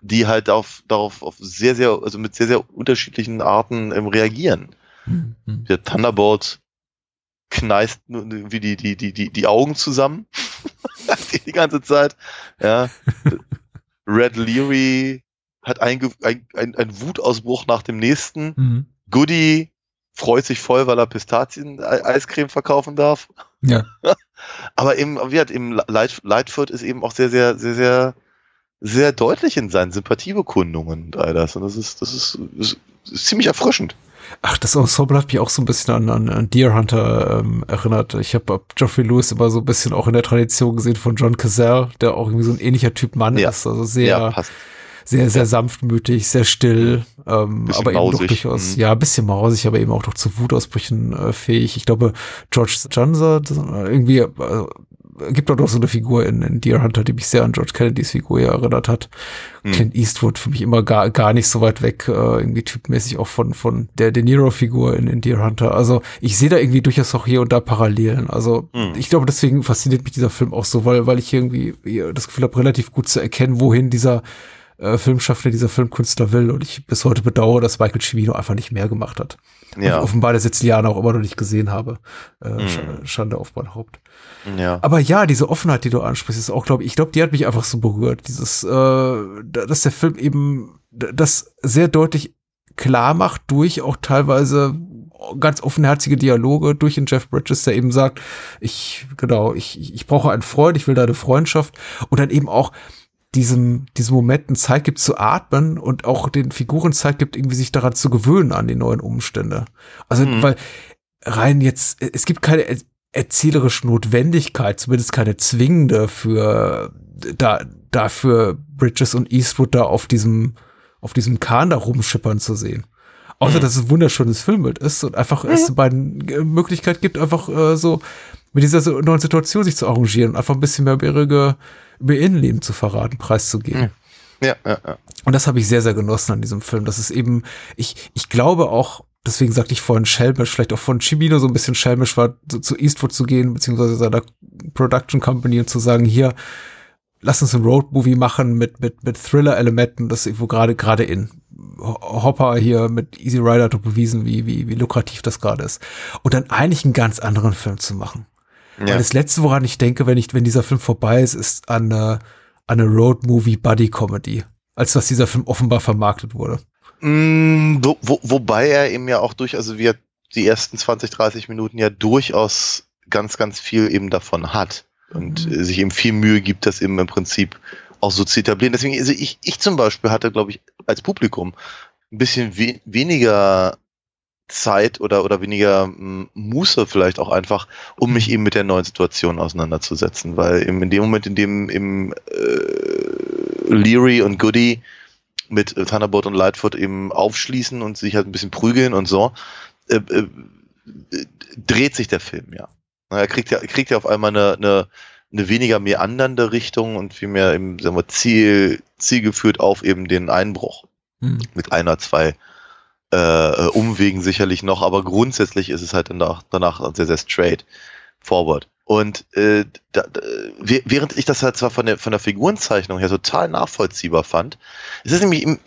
Die halt auf, darauf auf sehr, sehr, also mit sehr, sehr unterschiedlichen Arten ähm, reagieren. Hm, hm. Der Thunderbolt kneißt nur wie die, die, die, die, die Augen zusammen. die, die ganze Zeit. Ja. Red Leary hat ein, ein, ein, ein Wutausbruch nach dem nächsten. Hm. Goody freut sich voll, weil er Pistazien-Eiscreme verkaufen darf. Ja. Aber eben, wie hat eben Light, Lightfoot ist eben auch sehr, sehr, sehr, sehr, sehr deutlich in seinen Sympathiebekundungen und all das. Und das ist, das ist, das ist ziemlich erfrischend. Ach, das Ensemble hat mich auch so ein bisschen an, an, an Deer Hunter ähm, erinnert. Ich habe Geoffrey Lewis immer so ein bisschen auch in der Tradition gesehen von John Cazale, der auch irgendwie so ein ähnlicher Typ Mann Ja. ist. Also sehr, Ja, sehr, sehr sanftmütig, sehr still, ähm, aber eben doch durchaus, mhm. ja, ein bisschen mausig, aber eben auch doch zu Wutausbrüchen äh, fähig. Ich glaube, George das, äh, irgendwie, äh, gibt auch noch so eine Figur in, in Deer Hunter, die mich sehr an George Kennedys Figur ja erinnert hat. Hm. Clint Eastwood für mich immer gar, gar nicht so weit weg, äh, irgendwie typmäßig auch von, von der De Niro-Figur in, in Deer Hunter. Also ich sehe da irgendwie durchaus auch hier und da Parallelen. Also Hm. ich glaube, deswegen fasziniert mich dieser Film auch so, weil, weil ich irgendwie das Gefühl habe, relativ gut zu erkennen, wohin dieser äh, Filmschaffner, dieser Filmkünstler will. Und ich bis heute bedauere, dass Michael Cimino einfach nicht mehr gemacht hat. Ja. Und offenbar der Jahre auch immer noch nicht gesehen habe. Äh. Sch- Schande auf mein Haupt. Ja. Aber ja, diese Offenheit, die du ansprichst, ist auch, glaube ich, ich glaube, die hat mich einfach so berührt. Dieses, äh, dass der Film eben das sehr deutlich klar macht durch auch teilweise ganz offenherzige Dialoge durch den Jeff Bridges, der eben sagt, ich, genau, ich, ich ich brauche einen Freund, ich will deine Freundschaft und dann eben auch diesem, diesem Momenten Zeit gibt zu atmen und auch den Figuren Zeit gibt, irgendwie sich daran zu gewöhnen an die neuen Umstände. Also, Mhm. weil rein jetzt, es gibt keine er erzählerische Notwendigkeit, zumindest keine zwingende für da dafür Bridges und Eastwood da auf diesem auf diesem Kahn da rumschippern zu sehen. Außer dass es ein wunderschönes Filmbild ist und einfach es beiden äh, Möglichkeit gibt, einfach äh, so mit dieser so neuen Situation sich zu arrangieren und einfach ein bisschen mehr über ihre über ihr Innenleben zu verraten, preiszugeben. Ja, ja, ja. Und das habe ich sehr, sehr genossen an diesem Film. Das ist eben, ich, ich glaube auch, deswegen sagte ich vorhin schelmisch, vielleicht auch von Chimino so ein bisschen schelmisch war, zu, zu Eastwood zu gehen, beziehungsweise seiner Production Company und zu sagen, hier, lass uns ein Roadmovie machen mit, mit, mit Thriller-Elementen, das ist irgendwo gerade, gerade in. Ho- Hopper hier mit Easy Rider hat bewiesen, wie, wie, wie lukrativ das gerade ist. Und dann eigentlich einen ganz anderen Film zu machen. Ja. Weil das letzte, woran ich denke, wenn ich, wenn dieser Film vorbei ist, ist an eine, an eine Road-Movie-Buddy-Comedy. Als dass dieser Film offenbar vermarktet wurde. Mm, wo, wo, wobei er eben ja auch durch, also wir die ersten 20, 30 Minuten ja durchaus ganz, ganz viel eben davon hat und Mhm. sich eben viel Mühe gibt, das eben im Prinzip auch so zu etablieren. Deswegen, also ich, ich zum Beispiel hatte, glaube ich, als Publikum ein bisschen we weniger Zeit oder, oder weniger mm, Muße vielleicht auch einfach, um mich eben mit der neuen Situation auseinanderzusetzen, weil eben in dem Moment, in dem eben äh, Leary und Goody mit Thunderbolt und Lightfoot eben aufschließen und sich halt ein bisschen prügeln und so, äh, äh, dreht sich der Film ja. Er kriegt ja, kriegt ja auf einmal eine, eine, eine weniger meandernde Richtung und vielmehr eben, sagen wir, Ziel, zielgeführt auf eben den Einbruch. Mit einer, zwei äh, Umwegen sicherlich noch, aber grundsätzlich ist es halt danach, danach sehr, sehr straight forward. Und äh, da, da, wäh- während ich das halt zwar von der, von der Figurenzeichnung her total nachvollziehbar fand, es ist nämlich im,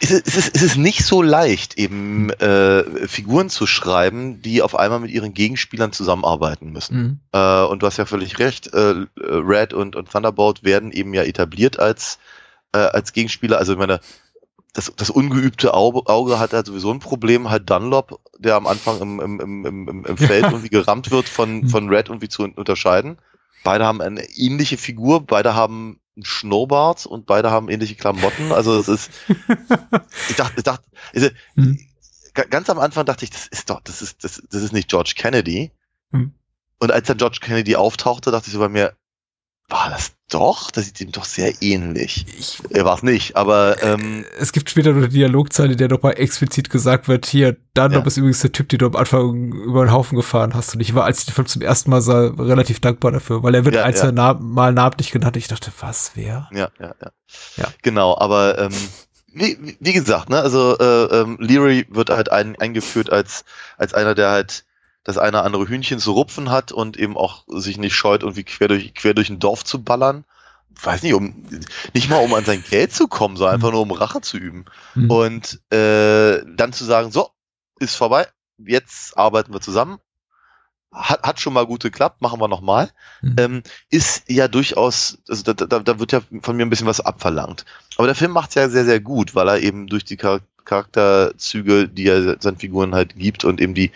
es ist, es, ist, nicht so leicht, eben äh, Figuren zu schreiben, die auf einmal mit ihren Gegenspielern zusammenarbeiten müssen. Mhm. Äh, und du hast ja völlig recht, äh, Red und, und Thunderbolt werden eben ja etabliert als, äh, als Gegenspieler. Also ich meine, das, das ungeübte Auge, Auge hat halt sowieso ein Problem, halt Dunlop, der am Anfang im, im, im, im, im- im Feld irgendwie gerammt wird von, von Red irgendwie zu unterscheiden. Beide haben eine ähnliche Figur, beide haben einen Schnurrbart und beide haben ähnliche Klamotten. Also es ist, ich dachte, ich dachte, also, Mhm. ga- ganz am Anfang dachte ich, das ist doch, das ist, das, das ist nicht George Kennedy. Mhm. Und als dann George Kennedy auftauchte, dachte ich so bei mir, war das doch? Das sieht ihm doch sehr ähnlich. Ich, Er war es nicht, aber ähm, es gibt später noch eine Dialogzeile, der nochmal explizit gesagt wird, hier, Dunlop Ja. ist übrigens der Typ, den du am Anfang über den Haufen gefahren hast. Und ich war, als ich den Film zum ersten Mal sah, relativ dankbar dafür, weil er wird Ja, ein, ja. zwei Na Mal namentlich genannt. Ich dachte, was, wer? ja, ja, ja. Ja. Genau, aber ähm, wie, wie- wie gesagt, ne, also äh, ähm, Leary wird halt ein, eingeführt als, als einer, der halt das eine andere Hühnchen zu rupfen hat und eben auch sich nicht scheut, irgendwie quer durch, quer durch ein Dorf zu ballern. weiß nicht, um nicht mal um an sein Geld zu kommen, sondern einfach nur um Rache zu üben. Mhm. Und äh, dann zu sagen, so, ist vorbei, jetzt arbeiten wir zusammen. Hat, hat schon mal gut geklappt, machen wir nochmal. Mhm. Ähm, ist ja durchaus, also da, da, da wird ja von mir ein bisschen was abverlangt. Aber der Film macht es ja sehr, sehr gut, weil er eben durch die Char Charakterzüge, die er seinen Figuren halt gibt und eben die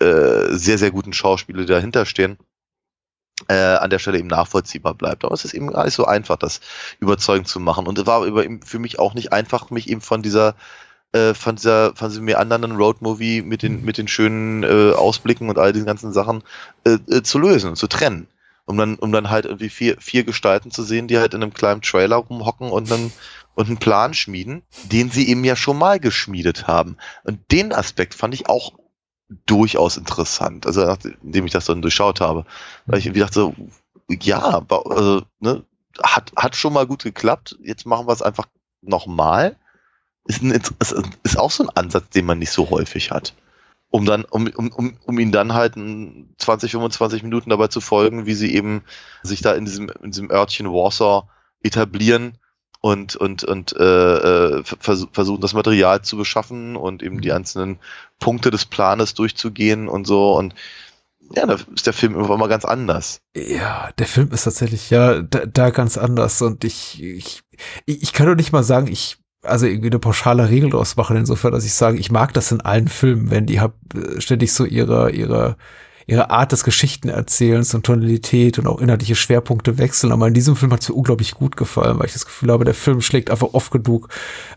äh, sehr, sehr guten Schauspieler, die dahinter stehen, äh, an der Stelle eben nachvollziehbar bleibt. Aber es ist eben gar nicht so einfach, das überzeugend zu machen. Und es war über, für mich auch nicht einfach, mich eben von dieser äh, von dieser von diesem meandernden Roadmovie mit den mit den schönen äh, Ausblicken und all diesen ganzen Sachen äh, äh, zu lösen und zu trennen. Um dann, um dann halt irgendwie vier, vier Gestalten zu sehen, die halt in einem kleinen Trailer rumhocken und einen, und einen Plan schmieden, den sie eben ja schon mal geschmiedet haben. Und den Aspekt fand ich auch durchaus interessant, also nachdem ich das dann durchschaut habe. Weil ich irgendwie dachte, ja, also, ne, hat, hat schon mal gut geklappt, jetzt machen wir es einfach nochmal. Ist, ein, ist, ist auch so ein Ansatz, den man nicht so häufig hat. Um dann, um, um, um, um ihn dann halt in 20, 25 Minuten dabei zu folgen, wie sie eben sich da in diesem, in diesem Örtchen Warsaw etablieren und, und, und äh, äh, vers versuchen, das Material zu beschaffen und eben die einzelnen Punkte des Planes durchzugehen und so. Und ja, da ist der Film irgendwann mal ganz anders. Ja, der Film ist tatsächlich ja da, da ganz anders und ich, ich, ich kann doch nicht mal sagen, ich, also irgendwie eine pauschale Regel draus machen, insofern, dass ich sage, ich mag das in allen Filmen, wenn die hab, äh, ständig so ihre, ihre, ihre Art des Geschichtenerzählens und Tonalität und auch inhaltliche Schwerpunkte wechseln. Aber in diesem Film hat es mir unglaublich gut gefallen, weil ich das Gefühl habe, der Film schlägt einfach oft genug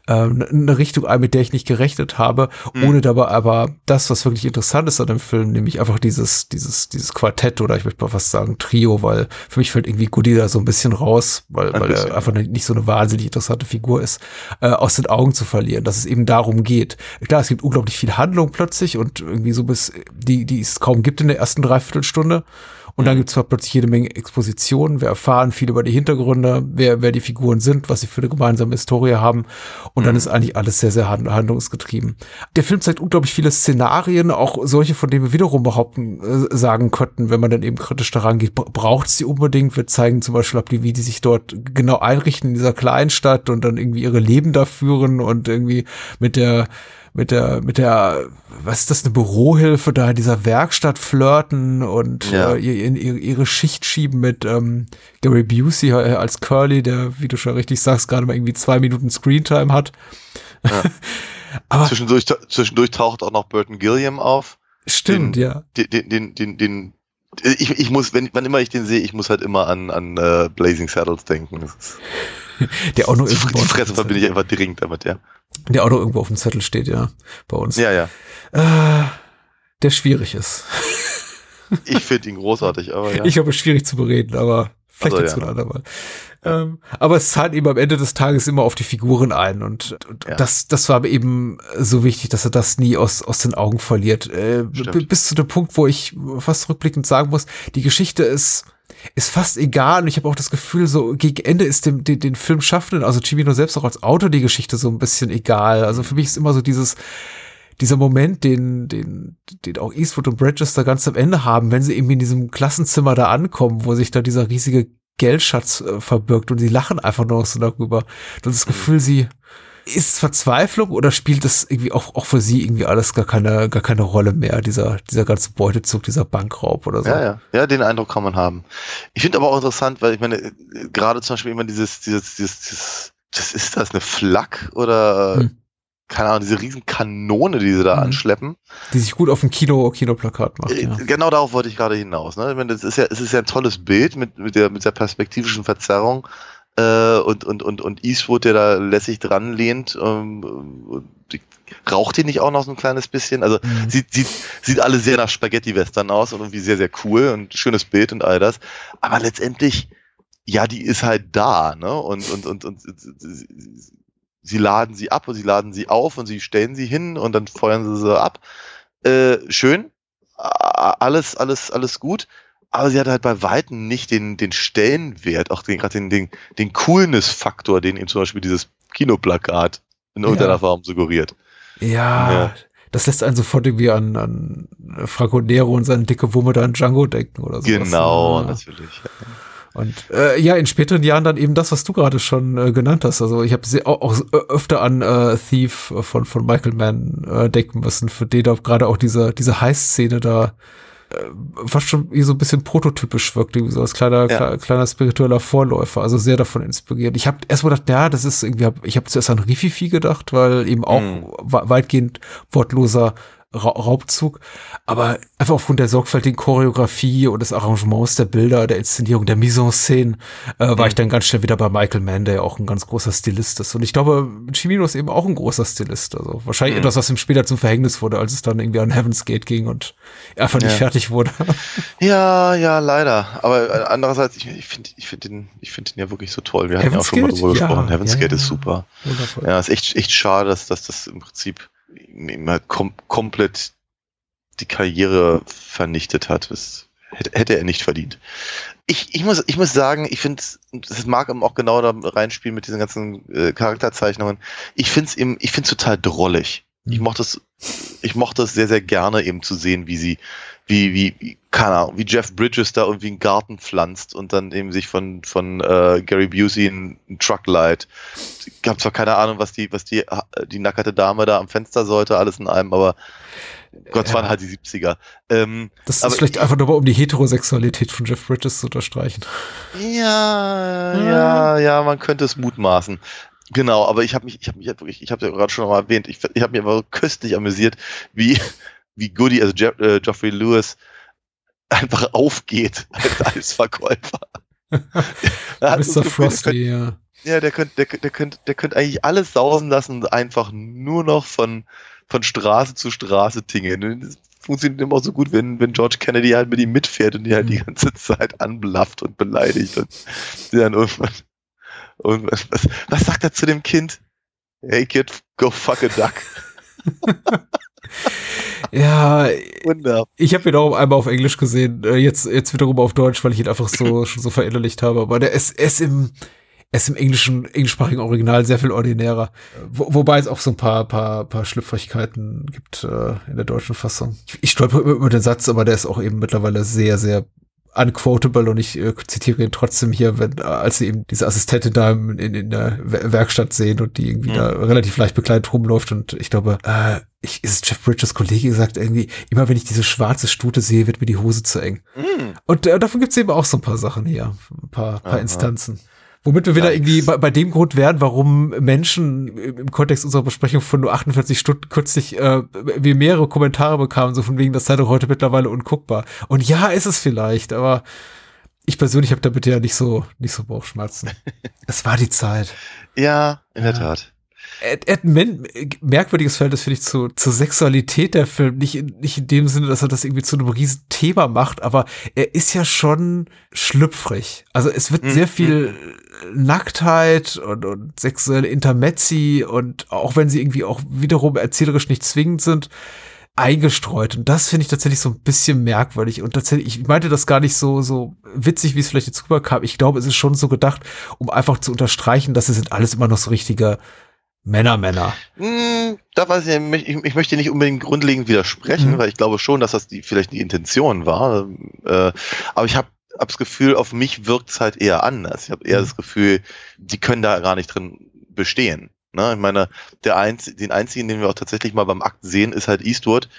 ähm, eine Richtung ein, mit der ich nicht gerechnet habe, Mhm. ohne dabei aber das, was wirklich interessant ist an dem Film, nämlich einfach dieses, dieses, dieses Quartett oder ich möchte mal fast sagen Trio, weil für mich fällt irgendwie Goody da so ein bisschen raus, weil, Ein weil bisschen, er einfach nicht so eine wahnsinnig interessante Figur ist, äh, aus den Augen zu verlieren, dass es eben darum geht. Klar, es gibt unglaublich viel Handlung plötzlich und irgendwie so bis, die, die es kaum gibt in der ersten Dreiviertelstunde. Und dann gibt es plötzlich jede Menge Expositionen. Wir erfahren viel über die Hintergründe, wer, wer die Figuren sind, was sie für eine gemeinsame Historie haben. Und dann ist eigentlich alles sehr, sehr hand- handlungsgetrieben. Der Film zeigt unglaublich viele Szenarien, auch solche, von denen wir wiederum behaupten, äh, sagen könnten, wenn man dann eben kritisch daran geht, braucht es die unbedingt. Wir zeigen zum Beispiel, ab, wie die sich dort genau einrichten in dieser Kleinstadt und dann irgendwie ihre Leben da führen und irgendwie mit der mit der, mit der, was ist das, eine Bürohilfe da in dieser Werkstatt flirten und Ja. äh, ihr- in ihre, Schicht schieben mit ähm, Gary Busey äh, als Curly, der, wie du schon richtig sagst, gerade mal irgendwie zwei Minuten Screentime hat. Aber Zwischendurch, zwischendurch taucht auch noch Burton Gilliam auf. stimmt, den- ja. Den, den, den, den, den ich, ich muss, wenn, wann immer ich den sehe, ich muss halt immer an, an äh, Blazing Saddles denken. Das ist, Der auch noch die dem Fresse verbinde ich einfach dringend damit, ja. Der auch noch irgendwo auf dem Zettel steht, ja, bei uns. Ja, ja. Äh, der schwierig ist. Ich finde ihn großartig, aber ja. Ich glaube, schwierig zu bereden, aber vielleicht Also, dazu ja. ein andermal. Ähm, aber es zahlt eben am Ende des Tages immer auf die Figuren ein und, und Ja. das, das war eben so wichtig, dass er das nie aus, aus den Augen verliert. Äh, bis zu dem Punkt, wo ich fast rückblickend sagen muss, die Geschichte ist, ist fast egal und ich habe auch das Gefühl, so gegen Ende ist dem, den, den Filmschaffenden, also Cimino selbst auch als Autor die Geschichte so ein bisschen egal. Also für mich ist immer so dieses, dieser Moment, den, den, den auch Eastwood und Bridges ganz am Ende haben, wenn sie eben in diesem Klassenzimmer da ankommen, wo sich da dieser riesige Geldschatz äh, verbirgt und sie lachen einfach nur so darüber. Das ist das Gefühl, sie ist es Verzweiflung oder spielt das irgendwie auch, auch für sie irgendwie alles gar keine, gar keine Rolle mehr, dieser, dieser ganze Beutezug, dieser Bankraub oder so. Ja, ja, ja, den Eindruck kann man haben. Ich finde aber auch interessant, weil ich meine, gerade zum Beispiel immer dieses, dieses, dieses, dieses das ist das, eine Flak oder Hm. keine Ahnung, diese riesen Kanone, die sie da Hm. anschleppen. Die sich gut auf dem Kino, Kinoplakat macht, Äh, ja. Genau darauf wollte ich gerade hinaus. Ne? Ich meine, das ist ja, es ist ja ein tolles Bild mit, mit, der, mit der perspektivischen Verzerrung äh, und, und, und, und Eastwood, der da lässig dran lehnt. Ähm, raucht die nicht auch noch so ein kleines bisschen? Also Mhm. sieht, sieht, sieht alles sehr nach Spaghetti-Western aus und irgendwie sehr, sehr cool und schönes Bild und all das. Aber letztendlich, ja, die ist halt da, ne? Und, und, und, und sie- sie laden sie ab und sie laden sie auf und sie stellen sie hin und dann feuern sie sie ab. Äh, schön, alles, alles, alles gut. Aber sie hat halt bei Weitem nicht den, den Stellenwert, auch den, gerade den, den, den Coolness-Faktor, den eben zum Beispiel dieses Kinoplakat in irgendeiner Ja. Form suggeriert. Ja, Ja. das lässt einen sofort irgendwie an, an Franco Nero und seine dicke Wumme da in Django denken oder so. Genau, Ja. natürlich. Und äh, ja, in späteren Jahren dann eben das, was du gerade schon äh, genannt hast. Also ich habe auch, auch öfter an äh, Thief von, von Michael Mann äh, denken müssen, für den da gerade auch diese, diese Heiß-Szene da fast schon wie so ein bisschen prototypisch wirkt, wie so als kleiner, Ja. kle- kleiner spiritueller Vorläufer, also sehr davon inspiriert. Ich habe erst mal gedacht, ja, das ist irgendwie, ich habe zuerst an Rififi gedacht, weil eben auch Mhm. weitgehend wortloser Ra Raubzug, aber einfach aufgrund der sorgfältigen Choreografie und des Arrangements der Bilder, der Inszenierung, der Mise en Scène, äh, war ich dann ganz schnell wieder bei Michael Mann, der ja auch ein ganz großer Stilist ist. Und ich glaube, Cimino ist eben auch ein großer Stilist. Also wahrscheinlich Mhm. etwas, was ihm später zum Verhängnis wurde, als es dann irgendwie an Heaven's Gate ging und er einfach nicht Ja. fertig wurde. Ja, ja, leider. Aber äh, andererseits, ich, ich finde ich find den, ich find den ja wirklich so toll. Wir hatten ja auch Heaven's schon mal Gate? drüber Ja, gesprochen. Heaven's Gate ist super. Wundervoll. Ja, ist echt, echt schade, dass, dass das im Prinzip ihm halt kom komplett die Karriere vernichtet hat. Das hätte, er nicht verdient. Ich, ich, muss, ich muss sagen, ich finde, das mag eben auch genau da reinspielen mit diesen ganzen äh, Charakterzeichnungen. Ich finde es eben, ich finde es total drollig. Ich Mhm. mochte es, ich mochte es sehr, sehr gerne eben zu sehen, wie sie, wie, wie, wie, keine Ahnung, wie Jeff Bridges da irgendwie einen Garten pflanzt und dann eben sich von, von äh, Gary Busey ein, ein Truck leiht. Ich habe zwar keine Ahnung, was die, was die, die nackerte Dame da am Fenster sollte, alles in einem, aber Gott, es Ja. waren halt die 70er. Ähm, Das Aber ist vielleicht einfach nur mal, um die Heterosexualität von Jeff Bridges zu unterstreichen. Ja, ja, ja, man könnte es mutmaßen. Genau, aber ich habe mich, ich habe mich halt wirklich, ich habe ja gerade schon mal erwähnt, ich, ich habe mich aber köstlich amüsiert, wie wie Goody, also Je äh, Geoffrey Lewis einfach aufgeht als, als Verkäufer. Er Mr. Frosty, ja. Ja, der könnte, der, der könnte, der könnte eigentlich alles sausen lassen und einfach nur noch von, von Straße zu Straße tingeln. Das funktioniert immer so gut, wenn, wenn George Kennedy halt mit ihm mitfährt und die halt die Mhm. ganze Zeit anblafft und beleidigt und die dann irgendwann, irgendwann was, was sagt er zu dem Kind? Hey kid, go fuck a duck. Ja, Wunder. ich habe ihn auch einmal auf Englisch gesehen, äh, jetzt, jetzt wiederum auf Deutsch, weil ich ihn einfach so, schon so verinnerlicht habe. Aber der ist, ist im, ist im englischen, englischsprachigen Original sehr viel ordinärer. Wo, wobei es auch so ein paar, paar, paar Schlüpfrigkeiten gibt äh, in der deutschen Fassung. Ich, ich stolper immer über den Satz, aber der ist auch eben mittlerweile sehr, sehr unquotable und ich äh, zitiere ihn trotzdem hier, wenn, als sie eben diese Assistentin da in, in, in der Wer- Werkstatt sehen und die irgendwie Mhm. da relativ leicht bekleidet rumläuft und ich glaube, äh, ich, ist Jeff Bridges Kollege gesagt irgendwie, immer wenn ich diese schwarze Stute sehe, wird mir die Hose zu eng. Hm. Und äh, davon gibt's eben auch so ein paar Sachen hier, ein paar, paar Aha. Instanzen. Womit wir wieder Yikes. irgendwie bei, bei dem Grund wären, warum Menschen im Kontext unserer Besprechung von nur 48 Stunden kürzlich äh, wir mehrere Kommentare bekamen, so von wegen, das sei doch heute mittlerweile unguckbar. Und ja, ist es vielleicht, aber ich persönlich habe damit ja nicht so nicht so Bauchschmerzen. es war die Zeit. Ja, in der Ja. Tat. Merkwürdiges Verhältnis, finde ich, zu, zur Sexualität der Film. Nicht in, nicht in dem Sinne, dass er das irgendwie zu einem riesen Thema macht, aber er ist ja schon schlüpfrig. Also es wird Mhm. sehr viel Nacktheit und, und sexuelle Intermezzi und auch wenn sie irgendwie auch wiederum erzählerisch nicht zwingend sind, eingestreut. Und das finde ich tatsächlich so ein bisschen merkwürdig. Und tatsächlich, ich meinte das gar nicht so, so witzig, wie es vielleicht jetzt rüberkam. Ich glaube, es ist schon so gedacht, um einfach zu unterstreichen, dass sie sind alles immer noch so richtige Männer, Männer. Hm, da weiß ich, nicht, ich, ich möchte nicht unbedingt grundlegend widersprechen, Mhm. weil ich glaube schon, dass das die, vielleicht die Intention war. Äh, aber ich habe hab das Gefühl, auf mich wirkt es halt eher anders. Ich habe eher Mhm. das Gefühl, die können da gar nicht drin bestehen. Ne? Ich meine, der einz den einzigen, den wir auch tatsächlich mal beim Akt sehen, ist halt Eastwood.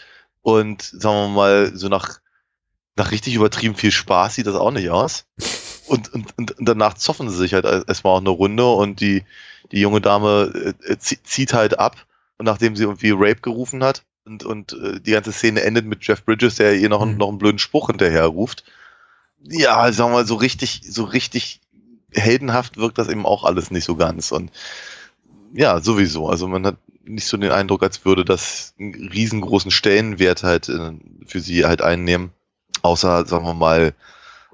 Und sagen wir mal, so nach, nach richtig übertrieben viel Spaß sieht das auch nicht aus. Und, und, und und danach zoffen sie sich halt erstmal auch eine Runde und die, die junge Dame äh, zie- zieht halt ab und nachdem sie irgendwie Rape gerufen hat und, und äh, die ganze Szene endet mit Jeff Bridges, der ihr noch, einen- Mhm. noch einen blöden Spruch hinterher ruft. Ja, sagen wir mal, so richtig, so richtig heldenhaft wirkt das eben auch alles nicht so ganz und ja, sowieso. Also man hat nicht so den Eindruck, als würde das einen riesengroßen Stellenwert halt äh, für sie halt einnehmen, außer, sagen wir mal,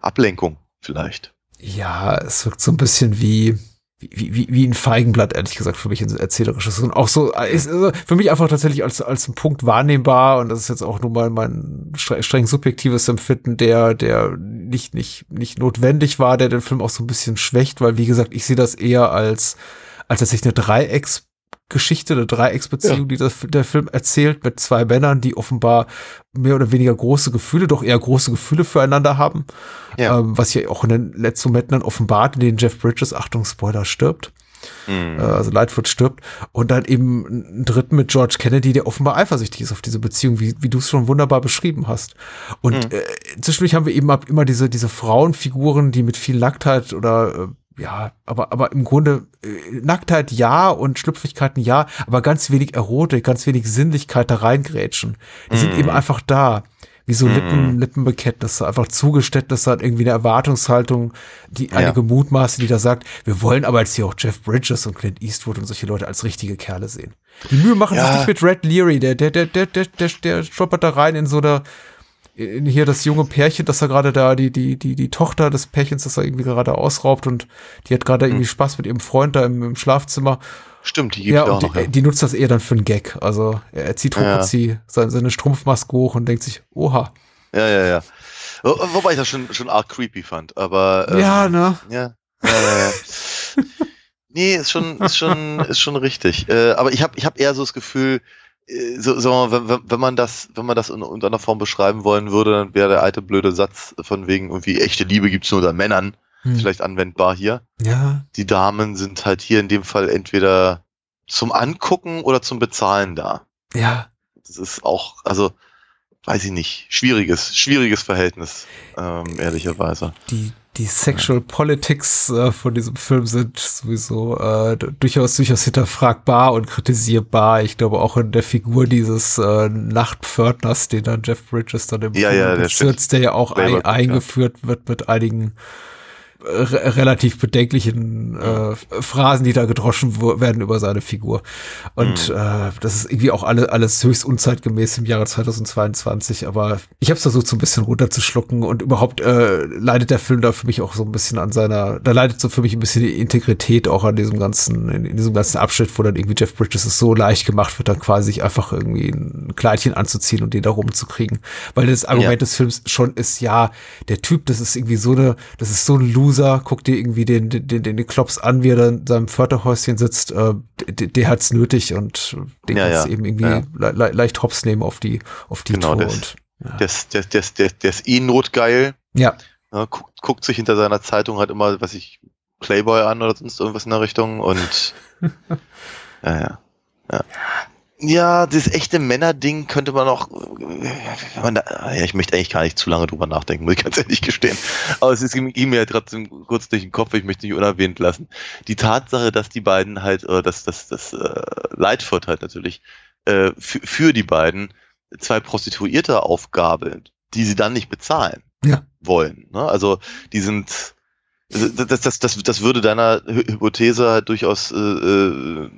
Ablenkung vielleicht. Ja, es wirkt so ein bisschen wie, wie, wie, wie ein Feigenblatt, ehrlich gesagt, für mich ein erzählerisches. Und auch so, ist also für mich einfach tatsächlich als, als ein Punkt wahrnehmbar. Und das ist jetzt auch nur mal mein stre- streng subjektives Empfinden, der, der nicht, nicht, nicht notwendig war, der den Film auch so ein bisschen schwächt, weil, wie gesagt, ich sehe das eher als, als tatsächlich eine Dreieckgeschichte, eine Dreiecksbeziehung, die das, der Film erzählt mit zwei Männern, die offenbar mehr oder weniger große Gefühle, doch eher große Gefühle füreinander haben. Ja. Ähm, was ja auch in den letzten Momenten dann offenbart, in denen Jeff Bridges, Achtung, Spoiler, stirbt. Mhm. Äh, also Lightfoot stirbt. Und dann eben einen dritten mit George Kennedy, der offenbar eifersüchtig ist auf diese Beziehung, wie, wie du es schon wunderbar beschrieben hast. Und Mhm. äh, zwischendurch haben wir eben ab- immer diese, diese Frauenfiguren, die mit viel Nacktheit oder äh, ja, aber, aber im Grunde äh, Nacktheit ja und Schlüpfrigkeiten ja, aber ganz wenig Erotik, ganz wenig Sinnlichkeit da reingrätschen. Die sind Mhm. eben einfach da. Wie so Mhm. Lippen, Lippenbekenntnisse, einfach Zugeständnisse an irgendwie eine Erwartungshaltung, die Ja. einige Mutmaße, die da sagt, wir wollen aber jetzt hier auch Jeff Bridges und Clint Eastwood und solche Leute als richtige Kerle sehen. Die Mühe machen Ja. sich nicht mit Red Leary, der, der, der, der, der, der, der stoppert da rein in so eine, in hier das junge Pärchen, das er gerade da, die, die, die, die Tochter des Pärchens, das er irgendwie gerade ausraubt und die hat gerade Hm. irgendwie Spaß mit ihrem Freund da im, im Schlafzimmer. Stimmt, die gibt's Ja, ja auch und noch. die, Ja. die nutzt das eher dann für einen Gag. Also er er zieht Ja. Hochzi seine, seine Strumpfmaske hoch und denkt sich, oha. ja, ja, ja. Wo- Wobei ich das schon, schon arg creepy fand, aber. ähm, ja, ne? Ja. ja, ja, ja. nee, ist schon, ist schon, ist schon richtig. Äh, aber ich habe ich hab eher so das Gefühl, so, so, wenn, wenn- man das, wenn man das in irgendeiner Form beschreiben wollen würde, dann wäre der alte blöde Satz von wegen irgendwie echte Liebe gibt's nur unter Männern Hm. vielleicht anwendbar hier. Ja, Die Damen sind halt hier in dem Fall entweder zum Angucken oder zum Bezahlen da. ja. Das ist auch, also, weiß ich nicht, schwieriges, schwieriges Verhältnis, ähm, ehrlicherweise. die, die Sexual Politics äh, von diesem Film sind sowieso äh, durchaus durchaus hinterfragbar und kritisierbar. Ich glaube auch in der Figur dieses äh, Nachtpförtners, den dann Jeff Bridges dann im Ja, ja, der bezirzt, der ja auch ein, eingeführt wird mit einigen relativ bedenklichen äh, Phrasen, die da gedroschen werden über seine Figur. Und Mhm. äh, das ist irgendwie auch alle, alles höchst unzeitgemäß im Jahre 2022. Aber ich habe es versucht, so ein bisschen runterzuschlucken und überhaupt äh, leidet der Film da für mich auch so ein bisschen an seiner, da leidet so für mich ein bisschen die Integrität auch an diesem ganzen, in, in diesem ganzen Abschnitt, wo dann irgendwie Jeff Bridges es so leicht gemacht wird, dann quasi sich einfach irgendwie ein Kleidchen anzuziehen und den da rumzukriegen. Weil das Argument Ja. des Films schon ist, ja, der Typ, das ist irgendwie so eine, das ist so ein Loser, guck dir irgendwie den, den, den, den Klops an, wie er in seinem Förderhäuschen sitzt, äh, der, der hat's nötig und den Ja, kannst ja, eben irgendwie ja. le le leicht hops nehmen auf die, auf die Genau, Tour das- und, ja. Der, ist- der, der, der, der ist eh notgeil. ja, Ja, guckt, guckt sich hinter seiner Zeitung halt immer, was ich, Playboy an oder sonst irgendwas in der Richtung und ja, ja. Ja, ja das echte Männerding könnte man auch, man da, ja, ich möchte eigentlich gar nicht zu lange drüber nachdenken, muss ich ganz ehrlich gestehen. Aber es ist ihm ja trotzdem kurz durch den Kopf, ich möchte nicht unerwähnt lassen. Die Tatsache, dass die beiden halt, oder dass das, das äh, Lightfoot halt natürlich äh, für, für die beiden zwei Prostituierte aufgabeln, die sie dann nicht bezahlen Ja. wollen. Ne? Also die sind das, das, das, das würde deiner Hy- Hypothese halt durchaus äh, äh,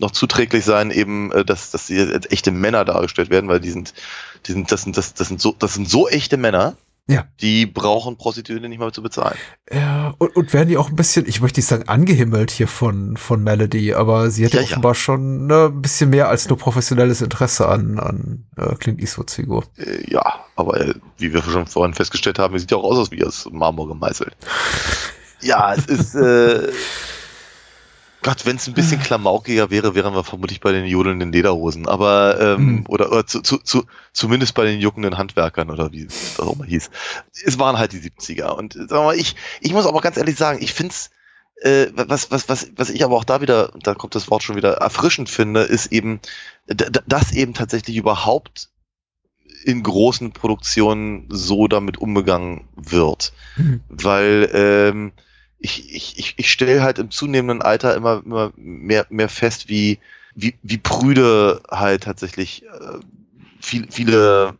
noch zuträglich sein, eben, äh, dass, dass sie als echte Männer dargestellt werden, weil die sind, die sind, das sind, das, das sind so, das sind so echte Männer, Ja. die brauchen Prostituierte nicht mal zu bezahlen. Ja, und, und werden die auch ein bisschen, ich möchte nicht sagen angehimmelt hier von, von Melody, aber sie hat ja, Ja, ja. offenbar schon ne, ein bisschen mehr als nur professionelles Interesse an, an äh, Clint Eastwoods Figur. Äh, ja, aber äh, wie wir schon vorhin festgestellt haben, sieht ja auch aus, als wie aus Marmor gemeißelt. Ja, es ist, äh, Gott, wenn es ein bisschen klamaukiger wäre, wären wir vermutlich bei den jodelnden Lederhosen. Aber, ähm, Hm. oder, oder zu, zu, zu, zumindest bei den juckenden Handwerkern oder wie es auch immer hieß. Es waren halt die 70er. Und äh, sagen wir mal, ich, ich muss aber ganz ehrlich sagen, ich find's, äh, was, was, was, was ich aber auch da wieder, da kommt das Wort schon wieder, erfrischend finde, ist eben, dass eben tatsächlich überhaupt in großen Produktionen so damit umgegangen wird. Mhm. Weil ähm, ich, ich, ich, ich stelle halt im zunehmenden Alter immer, immer mehr, mehr fest, wie, wie, wie prüde halt tatsächlich äh, viel, viele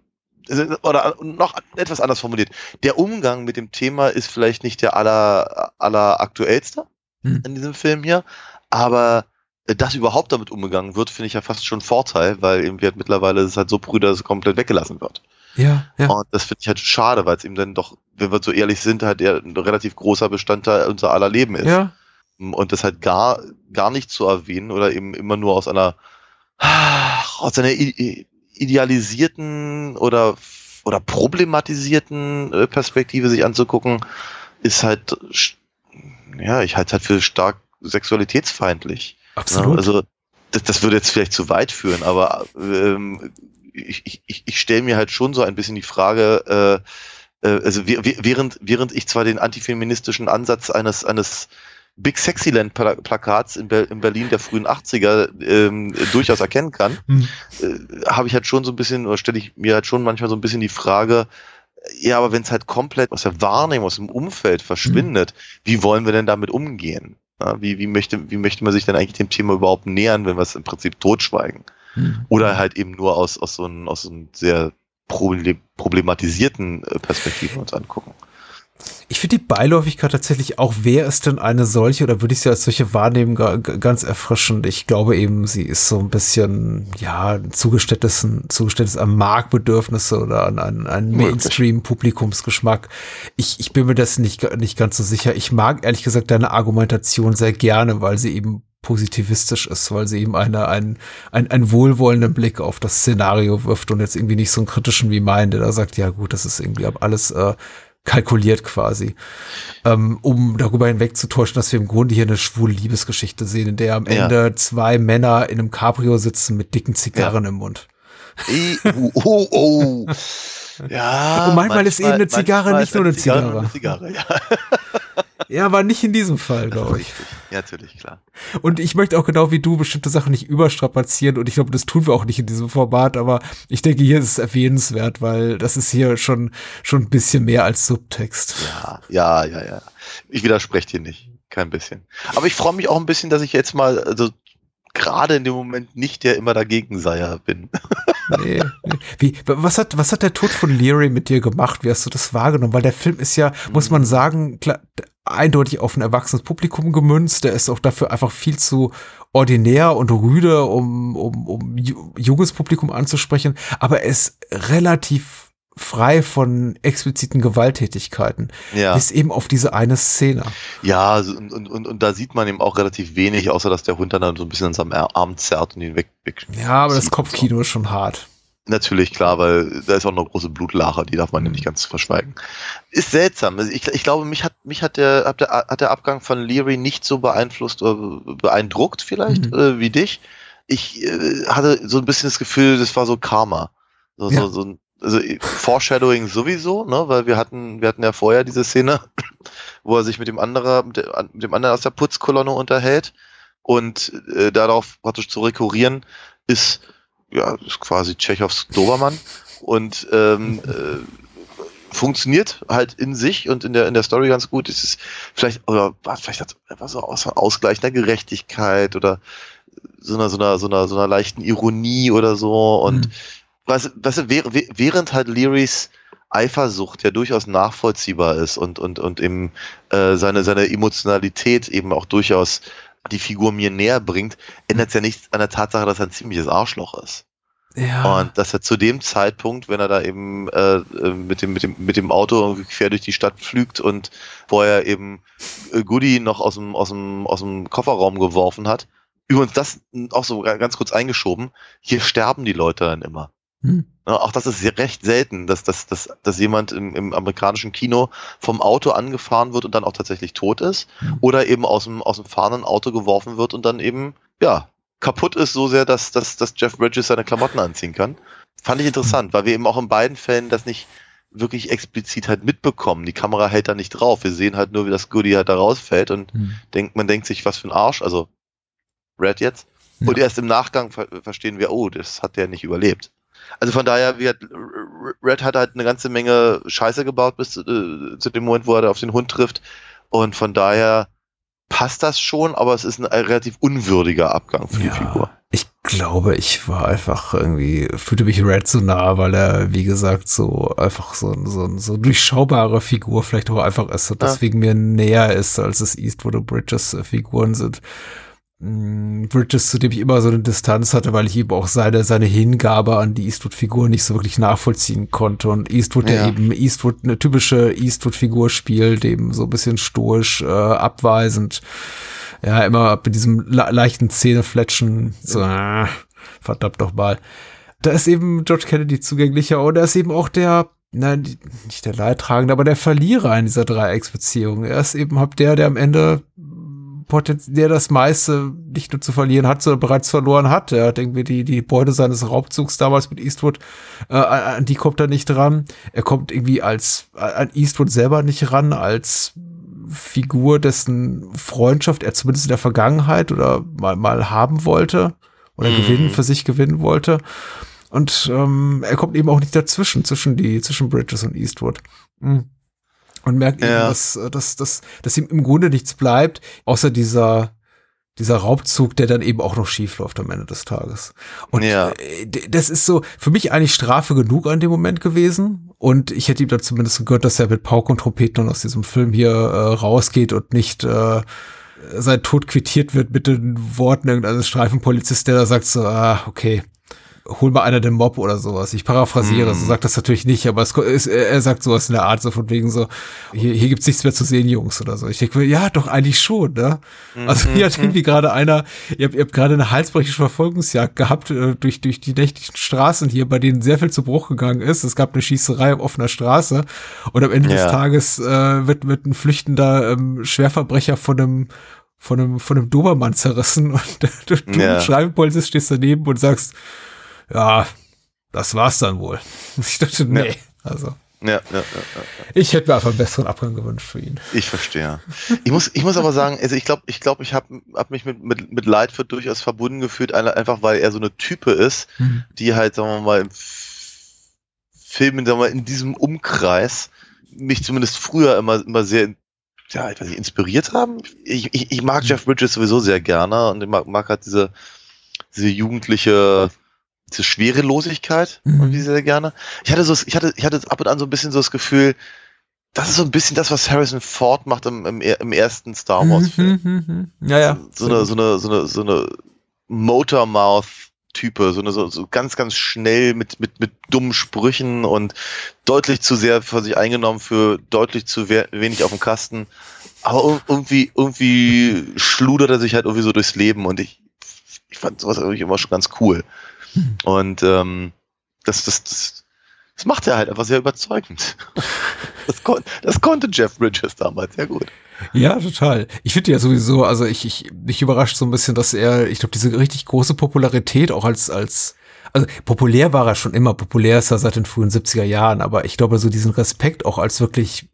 oder noch etwas anders formuliert. Der Umgang mit dem Thema ist vielleicht nicht der aller, aller aktuellste Hm. in diesem Film hier, aber dass überhaupt damit umgegangen wird, finde ich ja fast schon Vorteil, weil eben wird mittlerweile ist es halt so prüde, dass es komplett weggelassen wird. Ja, ja. Und das finde ich halt schade, weil es eben dann doch, wenn wir so ehrlich sind, halt ja ein relativ großer Bestandteil unser aller Leben ist. Ja, Und das halt gar, gar nicht zu erwähnen oder eben immer nur aus einer, aus einer idealisierten oder, oder problematisierten äh, Perspektive sich anzugucken, ist halt, ja, ich halte es halt für stark sexualitätsfeindlich. Ne? absolut. Also, das, das würde jetzt vielleicht zu weit führen, aber ähm, ich, ich, ich stelle mir halt schon so ein bisschen die Frage, äh, äh, also während, während ich zwar den antifeministischen Ansatz eines, eines Big Sexyland Plakats in, Be in Berlin der frühen 80er ähm, durchaus erkennen kann, hm. äh, habe ich halt schon so ein bisschen, oder stelle ich mir halt schon manchmal so ein bisschen die Frage, ja, aber wenn es halt komplett aus der Wahrnehmung, aus dem Umfeld verschwindet, hm. wie wollen wir denn damit umgehen? Ja, wie, wie, möchte, wie möchte man sich denn eigentlich dem Thema überhaupt nähern, wenn wir es im Prinzip totschweigen? Hm. Oder halt eben nur aus, aus so einem, aus so einem sehr problematisierten äh, Perspektiven uns angucken. Ich finde die Beiläufigkeit tatsächlich auch, wer ist denn eine solche, oder würde ich sie als solche wahrnehmen, ganz erfrischend. Ich glaube eben, sie ist so ein bisschen, ja, zugeständtes, zugeständtes an Marktbedürfnisse oder an, an, an Mainstream-Publikumsgeschmack. Ich, ich bin mir das nicht, nicht ganz so sicher. Ich mag ehrlich gesagt deine Argumentation sehr gerne, weil sie eben positivistisch ist, weil sie eben eine, ein, ein, einen wohlwollenden Blick auf das Szenario wirft und jetzt irgendwie nicht so einen kritischen wie mein, der da sagt, ja gut, das ist irgendwie alles äh, kalkuliert quasi, ähm, um darüber hinwegzutäuschen, dass wir im Grunde hier eine schwule Liebesgeschichte sehen, in der am ja. Ende zwei Männer in einem Cabrio sitzen mit dicken Zigarren ja. im Mund. E oh, oh, oh. Ja. Und manchmal, manchmal, ist eben eine Zigarre nicht nur eine Zigarre. Eine Zigarre ja. Ja, aber nicht in diesem Fall, glaube ich. Ja, natürlich, klar. Und ich möchte auch genau wie du bestimmte Sachen nicht überstrapazieren und ich glaube, das tun wir auch nicht in diesem Format, aber ich denke, hier ist es erwähnenswert, weil das ist hier schon, schon ein bisschen mehr als Subtext. Ja, ja, ja, ja. Ich widerspreche dir nicht. Kein bisschen. Aber ich freue mich auch ein bisschen, dass ich jetzt mal, also gerade in dem Moment nicht der immer dagegen Seier bin. nee, nee. Wie, was hat, was hat der Tod von Leary mit dir gemacht? Wie hast du das wahrgenommen? Weil der Film ist ja, muss man mhm. sagen, klar, eindeutig auf ein erwachsenes Publikum gemünzt. Der ist auch dafür einfach viel zu ordinär und rüde, um, um, um junges Publikum anzusprechen. Aber er ist relativ frei von expliziten Gewalttätigkeiten. Ja. Bis eben auf diese eine Szene. Ja, und, und, und, und da sieht man eben auch relativ wenig, außer dass der Hund dann so ein bisschen an seinem Arm zerrt und ihn weg. weg ja, aber das Kopfkino ist schon hart. Natürlich, klar, weil da ist auch eine große Blutlache, die darf man ja nicht ganz verschweigen. Ist seltsam. Also ich, ich glaube, mich hat, mich hat der, hat der, hat der Abgang von Leary nicht so beeinflusst oder beeindruckt vielleicht mhm. äh, wie dich. Ich äh, hatte so ein bisschen das Gefühl, das war so Karma. So, ja. so, so ein, also Foreshadowing sowieso, ne, weil wir hatten, wir hatten ja vorher diese Szene, wo er sich mit dem anderen, mit dem anderen aus der Putzkolonne unterhält und äh, darauf praktisch zu rekurrieren ist ja, ist quasi Tschechows Dobermann und ähm, äh, funktioniert halt in sich und in der in der Story ganz gut. Es ist vielleicht oder was vielleicht etwas so aus Ausgleich Gerechtigkeit oder so einer so einer so einer so einer leichten Ironie oder so und mhm. was was während halt Learys Eifersucht ja durchaus nachvollziehbar ist und und und eben äh, seine seine Emotionalität eben auch durchaus die Figur mir näher bringt, ändert es ja nichts an der Tatsache, dass er ein ziemliches Arschloch ist. Ja. Und dass er zu dem Zeitpunkt, wenn er da eben äh, äh mit, dem, mit, dem, mit dem Auto quer durch die Stadt pflügt und vorher eben äh, Goody noch aus dem, aus, dem, aus dem Kofferraum geworfen hat, übrigens das auch so ganz kurz eingeschoben, hier sterben die Leute dann immer. Hm. Auch das ist recht selten, dass, dass, dass, dass jemand im, im amerikanischen Kino vom Auto angefahren wird und dann auch tatsächlich tot ist. Hm. Oder eben aus dem, aus dem fahrenden Auto geworfen wird und dann eben, ja, kaputt ist so sehr, dass, dass, dass Jeff Bridges seine Klamotten anziehen kann. Fand ich interessant, weil wir eben auch in beiden Fällen das nicht wirklich explizit halt mitbekommen. Die Kamera hält da nicht drauf. Wir sehen halt nur, wie das Goodie halt da rausfällt und hm. denkt, man denkt sich, was für ein Arsch, also Red jetzt. Ja. Und erst im Nachgang ver verstehen wir, oh, das hat der nicht überlebt. Also von daher, hat, Red hat halt eine ganze Menge Scheiße gebaut bis äh, zu dem Moment, wo er auf den Hund trifft. Und von daher passt das schon, aber es ist ein relativ unwürdiger Abgang für ja, die Figur. Ich glaube, ich war einfach irgendwie, fühlte mich Red so nah, weil er, wie gesagt, so einfach so, so, so durchschaubare Figur vielleicht auch einfach ist und ja. deswegen mir näher ist, als es Eastwood und Bridges Figuren sind. Mm, Bridges, zu dem ich immer so eine Distanz hatte, weil ich eben auch seine, seine Hingabe an die Eastwood-Figur nicht so wirklich nachvollziehen konnte. Und Eastwood, ja. der eben Eastwood, eine typische Eastwood-Figur spielt, eben so ein bisschen stoisch, äh, abweisend, ja, immer mit diesem leichten Zähnefletschen, so, äh, verdammt doch mal. Da ist eben George Kennedy zugänglicher und er ist eben auch der, nein, nicht der Leidtragende, aber der Verlierer in dieser Dreiecksbeziehung. Er ist eben halt der, der am Ende potenziell das meiste nicht nur zu verlieren hat, sondern bereits verloren hat. Er hat irgendwie die, die Beute seines Raubzugs damals mit Eastwood, äh, an die kommt er nicht ran. Er kommt irgendwie als, an Eastwood selber nicht ran, als Figur, dessen Freundschaft er zumindest in der Vergangenheit oder mal, mal haben wollte oder Mhm. gewinnen, für sich gewinnen wollte. Und ähm, er kommt eben auch nicht dazwischen, zwischen die, zwischen Bridges und Eastwood. Mhm. Und merkt eben, Ja. dass, äh, dass, dass, dass ihm im Grunde nichts bleibt, außer dieser, dieser Raubzug, der dann eben auch noch schief läuft am Ende des Tages. Und Ja. äh, das ist so für mich eigentlich Strafe genug an dem Moment gewesen. Und ich hätte ihm dann zumindest gegönnt, dass er mit Pauken und Trompeten dann aus diesem Film hier äh, rausgeht und nicht äh, sein Tod quittiert wird mit den Worten irgendeines Streifenpolizisten, der da sagt so, ah, okay, hol mal einer den Mob oder sowas. Ich paraphrasiere, so sagt das natürlich nicht, aber es er sagt sowas in der Art, so von wegen so, hier, hier gibt's nichts mehr zu sehen, Jungs, oder so. Ich denke mir, ja, doch eigentlich schon, ne? Also hier hat irgendwie gerade einer, ihr habt, ihr habt gerade eine halsbrechische Verfolgungsjagd gehabt äh, durch, durch die nächtlichen Straßen hier, bei denen sehr viel zu Bruch gegangen ist. Es gab eine Schießerei auf offener Straße und am Ende Ja. des Tages äh, wird, wird ein flüchtender ähm, Schwerverbrecher von einem von einem, von einem Dobermann zerrissen und du, du Ja. Schreibenpolizist stehst daneben und sagst, ja, das war's dann wohl. Ich dachte, nee, also Ja, ja, ja, ja. ich hätte mir einfach einen besseren Abgang gewünscht für ihn. Ich verstehe. Ich muss, ich muss aber sagen, also ich glaube, ich glaube, ich habe hab mich mit, mit, mit Lightfoot durchaus verbunden gefühlt, einfach weil er so eine Type ist, Mhm. die halt, sagen wir mal, im Film, sagen wir mal, in diesem Umkreis mich zumindest früher immer, immer sehr, ja, ich weiß nicht, inspiriert haben. Ich, ich, ich mag Jeff Bridges sowieso sehr gerne und ich mag, mag halt diese, diese jugendliche, diese Schwerelosigkeit Mhm. irgendwie sehr gerne. Ich hatte so, ich hatte, ich hatte ab und an so ein bisschen so das Gefühl, das ist so ein bisschen das, was Harrison Ford macht im, im, im ersten Star Wars Film. Mhm, mhm, mhm. Ja, ja. So eine, so eine, so eine, so eine Motormouth-Type, so eine, so, so ganz, ganz schnell mit, mit, mit dummen Sprüchen und deutlich zu sehr für sich eingenommen für deutlich zu we wenig auf dem Kasten. Aber ir- irgendwie, irgendwie schludert er sich halt irgendwie so durchs Leben und ich, ich fand sowas irgendwie immer schon ganz cool. Und ähm, das, das, das, das macht er halt einfach sehr überzeugend. Das, kon das konnte Jeff Bridges damals sehr gut. Ja, total. Ich finde ja sowieso, also ich, ich, mich überrascht so ein bisschen, dass er, ich glaube, diese richtig große Popularität auch als, als, also populär war er schon immer, populär ist er seit den frühen 70er Jahren, aber ich glaube, so diesen Respekt auch als wirklich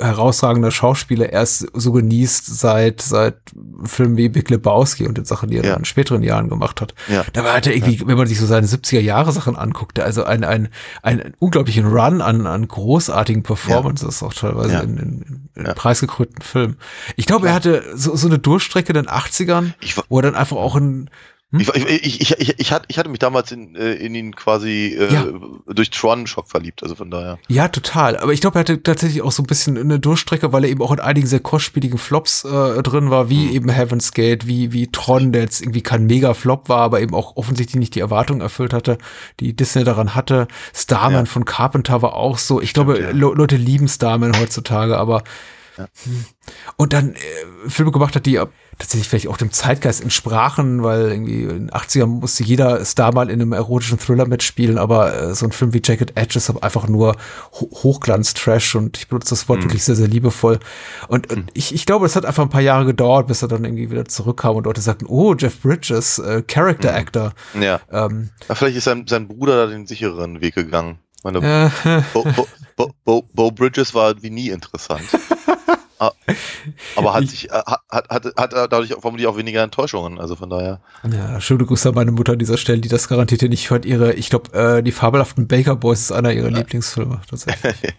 herausragender Schauspieler erst so genießt seit, seit Filmen wie Big Lebowski und den Sachen, die er Ja. dann in späteren Jahren gemacht hat. Ja. Da war er irgendwie, wenn man sich so seine 70er Jahre Sachen anguckt, also ein, ein, ein unglaublichen Run an, an großartigen Performances, auch teilweise Ja. in, in, in Ja. preisgekrönten Filmen. Ich glaube, er hatte so, so eine Durchstrecke in den 80ern, Ich, wa- wo er dann einfach auch ein, Hm? Ich, ich, ich, ich, ich, hatte, ich hatte mich damals in, äh, in ihn quasi äh, Ja. durch Tron-Schock verliebt, also von daher. ja, total. Aber ich glaube, er hatte tatsächlich auch so ein bisschen eine Durchstrecke, weil er eben auch in einigen sehr kostspieligen Flops äh, drin war, wie Hm. eben Heaven's Gate, wie, wie Tron, der jetzt irgendwie kein Mega-Flop war, aber eben auch offensichtlich nicht die Erwartungen erfüllt hatte, die Disney daran hatte. Starman Ja. von Carpenter war auch so. Ich glaube, ja. Le Leute lieben Starman heutzutage, aber Hm. Und dann äh, Filme gemacht hat, die tatsächlich vielleicht auch dem Zeitgeist entsprachen, weil irgendwie in den 80ern musste jeder Star mal in einem erotischen Thriller mitspielen, aber äh, so ein Film wie Jacket Edges ist einfach nur Ho Hochglanz-Trash und ich benutze das Wort wirklich sehr, sehr liebevoll. Und, und ich, ich glaube, es hat einfach ein paar Jahre gedauert, bis er dann irgendwie wieder zurückkam und Leute sagten, oh, Jeff Bridges, äh, Character Actor. Ja. Ähm, ja vielleicht ist sein, sein Bruder da den sicheren Weg gegangen. Meine, äh, Bo, Bo, Bo, Bo, Bo Bridges war wie nie interessant. Ah, Aber hat sich, äh, hat, hat, hat, dadurch auch- vermutlich auch weniger Enttäuschungen, also von daher. Ja, schöne Grüße an meine Mutter an dieser Stelle, die das garantiert hier nicht hört. Ihre, ich glaube, äh, die fabelhaften Baker Boys ist einer ihrer Lieblingsfilme. Tatsächlich.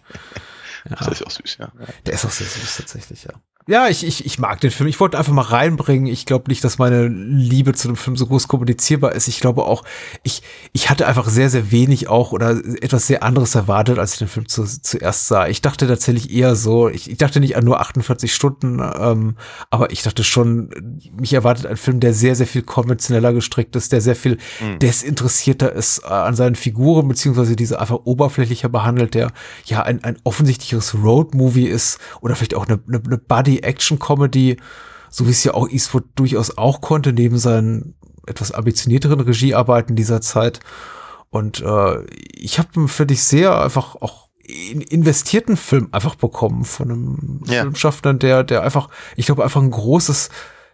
Das ist auch süß, ja. Der ist auch sehr süß tatsächlich, ja. Ja, ich, ich, ich mag den Film. Ich wollte einfach mal reinbringen. Ich glaube nicht, dass meine Liebe zu dem Film so groß kommunizierbar ist. Ich glaube auch, ich, ich hatte einfach sehr, sehr wenig auch oder etwas sehr anderes erwartet, als ich den Film zu, zuerst sah. Ich dachte tatsächlich eher so, ich, ich dachte nicht an nur 48 Stunden, ähm, aber ich dachte schon, mich erwartet ein Film, der sehr, sehr viel konventioneller gestrickt ist, der sehr viel desinteressierter ist äh, an seinen Figuren, beziehungsweise diese einfach oberflächlicher behandelt, der ja ein, ein offensichtliches Road-Movie ist oder vielleicht auch eine, eine, eine Buddy-Action-Comedy, so wie es ja auch Eastwood durchaus auch konnte, neben seinen etwas ambitionierteren Regiearbeiten dieser Zeit. Und äh, ich habe, finde ich, sehr einfach auch in- investierten Film einfach bekommen von einem Ja. Filmschaffenden, der, der einfach, ich glaube, einfach ein großes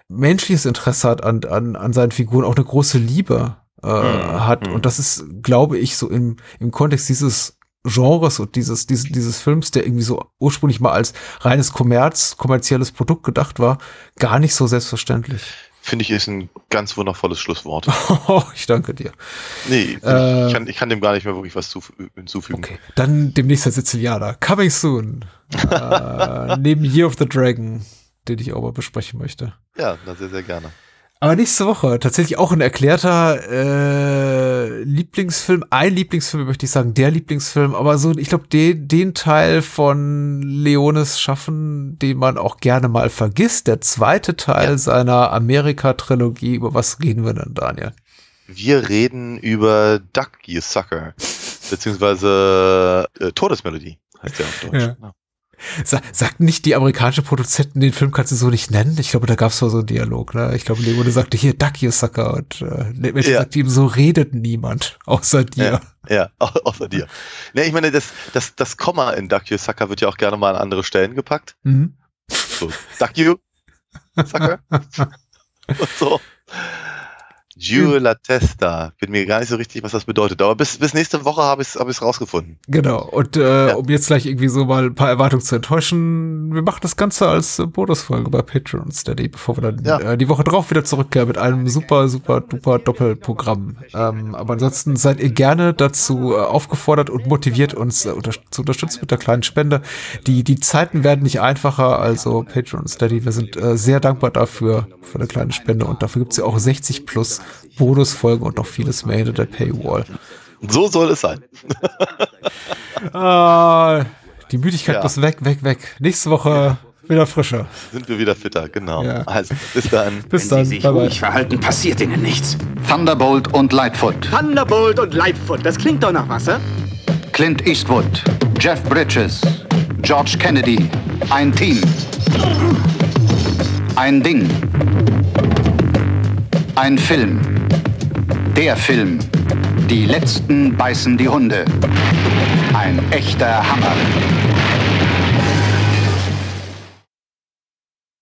menschliches Interesse hat an, an, an seinen Figuren, auch eine große Liebe äh, hat. Und das ist, glaube ich, so im, im Kontext dieses Genres und dieses, dieses, dieses Films, der irgendwie so ursprünglich mal als reines Kommerz, kommerzielles Produkt gedacht war, gar nicht so selbstverständlich. Finde ich, ist ein ganz wundervolles Schlusswort. ich danke dir. Nee, Äh, ich, kann, ich kann dem gar nicht mehr wirklich was zufü- hinzufügen. Okay, dann demnächst der Sizilianer. Coming soon. äh, neben Year of the Dragon, den ich auch mal besprechen möchte. Ja, na, sehr, sehr gerne. Aber nächste Woche tatsächlich auch ein erklärter äh, Lieblingsfilm. Ein Lieblingsfilm, möchte ich sagen, der Lieblingsfilm. Aber so, ich glaube, den, den Teil von Leones Schaffen, den man auch gerne mal vergisst. Der zweite Teil Ja. seiner Amerika-Trilogie. Über was reden wir denn, Daniel? Wir reden über Duck, You Sucker. Beziehungsweise äh, Todesmelodie heißt der auf Deutsch. Ja. Sa sagten nicht die amerikanischen Produzenten, den Film kannst du so nicht nennen? Ich glaube, da gab es so einen Dialog. Ne? Ich glaube, Leone sagte hier, Duck, you sucker. Und äh, Menschen Ja. sagte ihm, so redet niemand, außer dir. Ja, ja au- außer dir. Ne, ich meine, das, das, das Komma in Duck You Sucker wird ja auch gerne mal an andere Stellen gepackt. Mhm. So, Duck You Sucker. Und so. Giù la testa. Bin mir gar nicht so richtig, was das bedeutet. Aber bis, bis nächste Woche habe ich es hab ich's rausgefunden. Genau. Und äh, Ja. um jetzt gleich irgendwie so mal ein paar Erwartungen zu enttäuschen, wir machen das Ganze als äh, Bonusfolge bei Patreon Steady, bevor wir dann Ja. äh, die Woche drauf wieder zurückkehren mit einem super, super, duper Doppelprogramm. Ähm, aber ansonsten seid ihr gerne dazu äh, aufgefordert und motiviert, uns äh, unter zu unterstützen mit der kleinen Spende. Die, die Zeiten werden nicht einfacher, also Patreon Steady, wir sind äh, sehr dankbar dafür, für eine kleine Spende und dafür gibt's ja auch 60 plus Bonusfolgen und noch vieles mehr hinter der Paywall. So soll es sein. Ah, die Müdigkeit Ja. muss weg, weg, weg. Nächste Woche wieder frischer. Sind wir wieder fitter, genau. Ja. Also, bis dann. Bis dann. Bye bye. verhalten, passiert ihnen nichts. Thunderbolt und Lightfoot. Thunderbolt und Lightfoot, das klingt doch nach Wasser. Clint Eastwood. Jeff Bridges. George Kennedy. Ein Team. Ein Ding. Ein Film. Der Film. Die letzten beißen die Hunde. Ein echter Hammer.